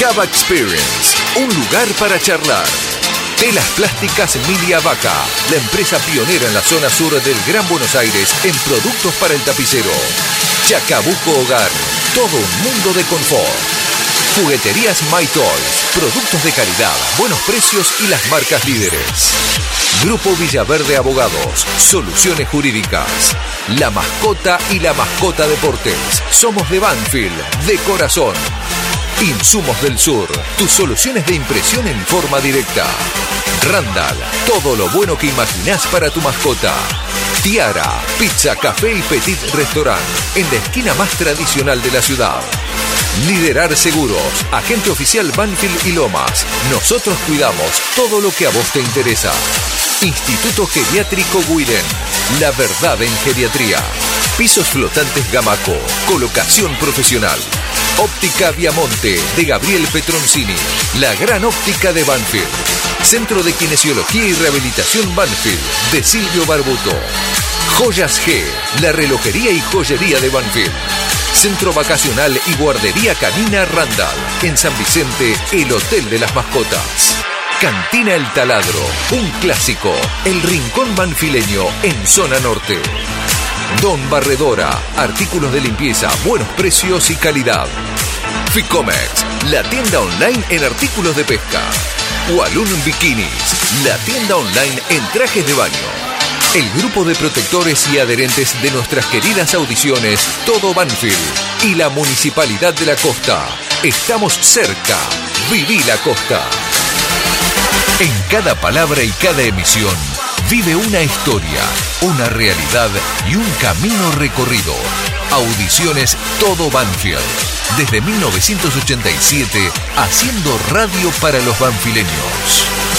Cava Experience, un lugar para charlar. Telas Plásticas Emilia Vaca, la empresa pionera en la zona sur del Gran Buenos Aires en productos para el tapicero. Chacabuco Hogar, todo un mundo de confort. Jugueterías My Toys, productos de calidad, buenos precios y las marcas líderes. Grupo Villaverde Abogados, soluciones jurídicas. La mascota y la mascota deportes. Somos de Banfield, de corazón. Insumos del Sur, tus soluciones de impresión en forma directa. Randall, todo lo bueno que imaginás para tu mascota. Tiara, pizza, café y petit restaurant, en la esquina más tradicional de la ciudad. Liderar Seguros, agente oficial Banfield y Lomas. Nosotros cuidamos todo lo que a vos te interesa. Instituto Geriátrico Guiden. La verdad en geriatría. Pisos flotantes Gamaco. Colocación profesional. Óptica Viamonte de Gabriel Petroncini. La gran óptica de Banfield. Centro de Kinesiología y Rehabilitación Banfield de Silvio Barbuto. Joyas G, la relojería y joyería de Banfield. Centro Vacacional y Guardería Canina Randall. En San Vicente, el Hotel de las Mascotas. Cantina El Taladro, un clásico. El Rincón Banfileño en Zona Norte. Don Barredora, artículos de limpieza, buenos precios y calidad. Ficomex, la tienda online en artículos de pesca. Walloon Bikinis, la tienda online en trajes de baño. El grupo de protectores y adherentes de nuestras queridas audiciones Todo Banfield y la Municipalidad de la Costa. Estamos cerca. Viví la Costa. En cada palabra y cada emisión Vive una historia, una realidad y un camino recorrido. Audiciones Todo Banfield. Desde 1987, haciendo radio para los banfileños.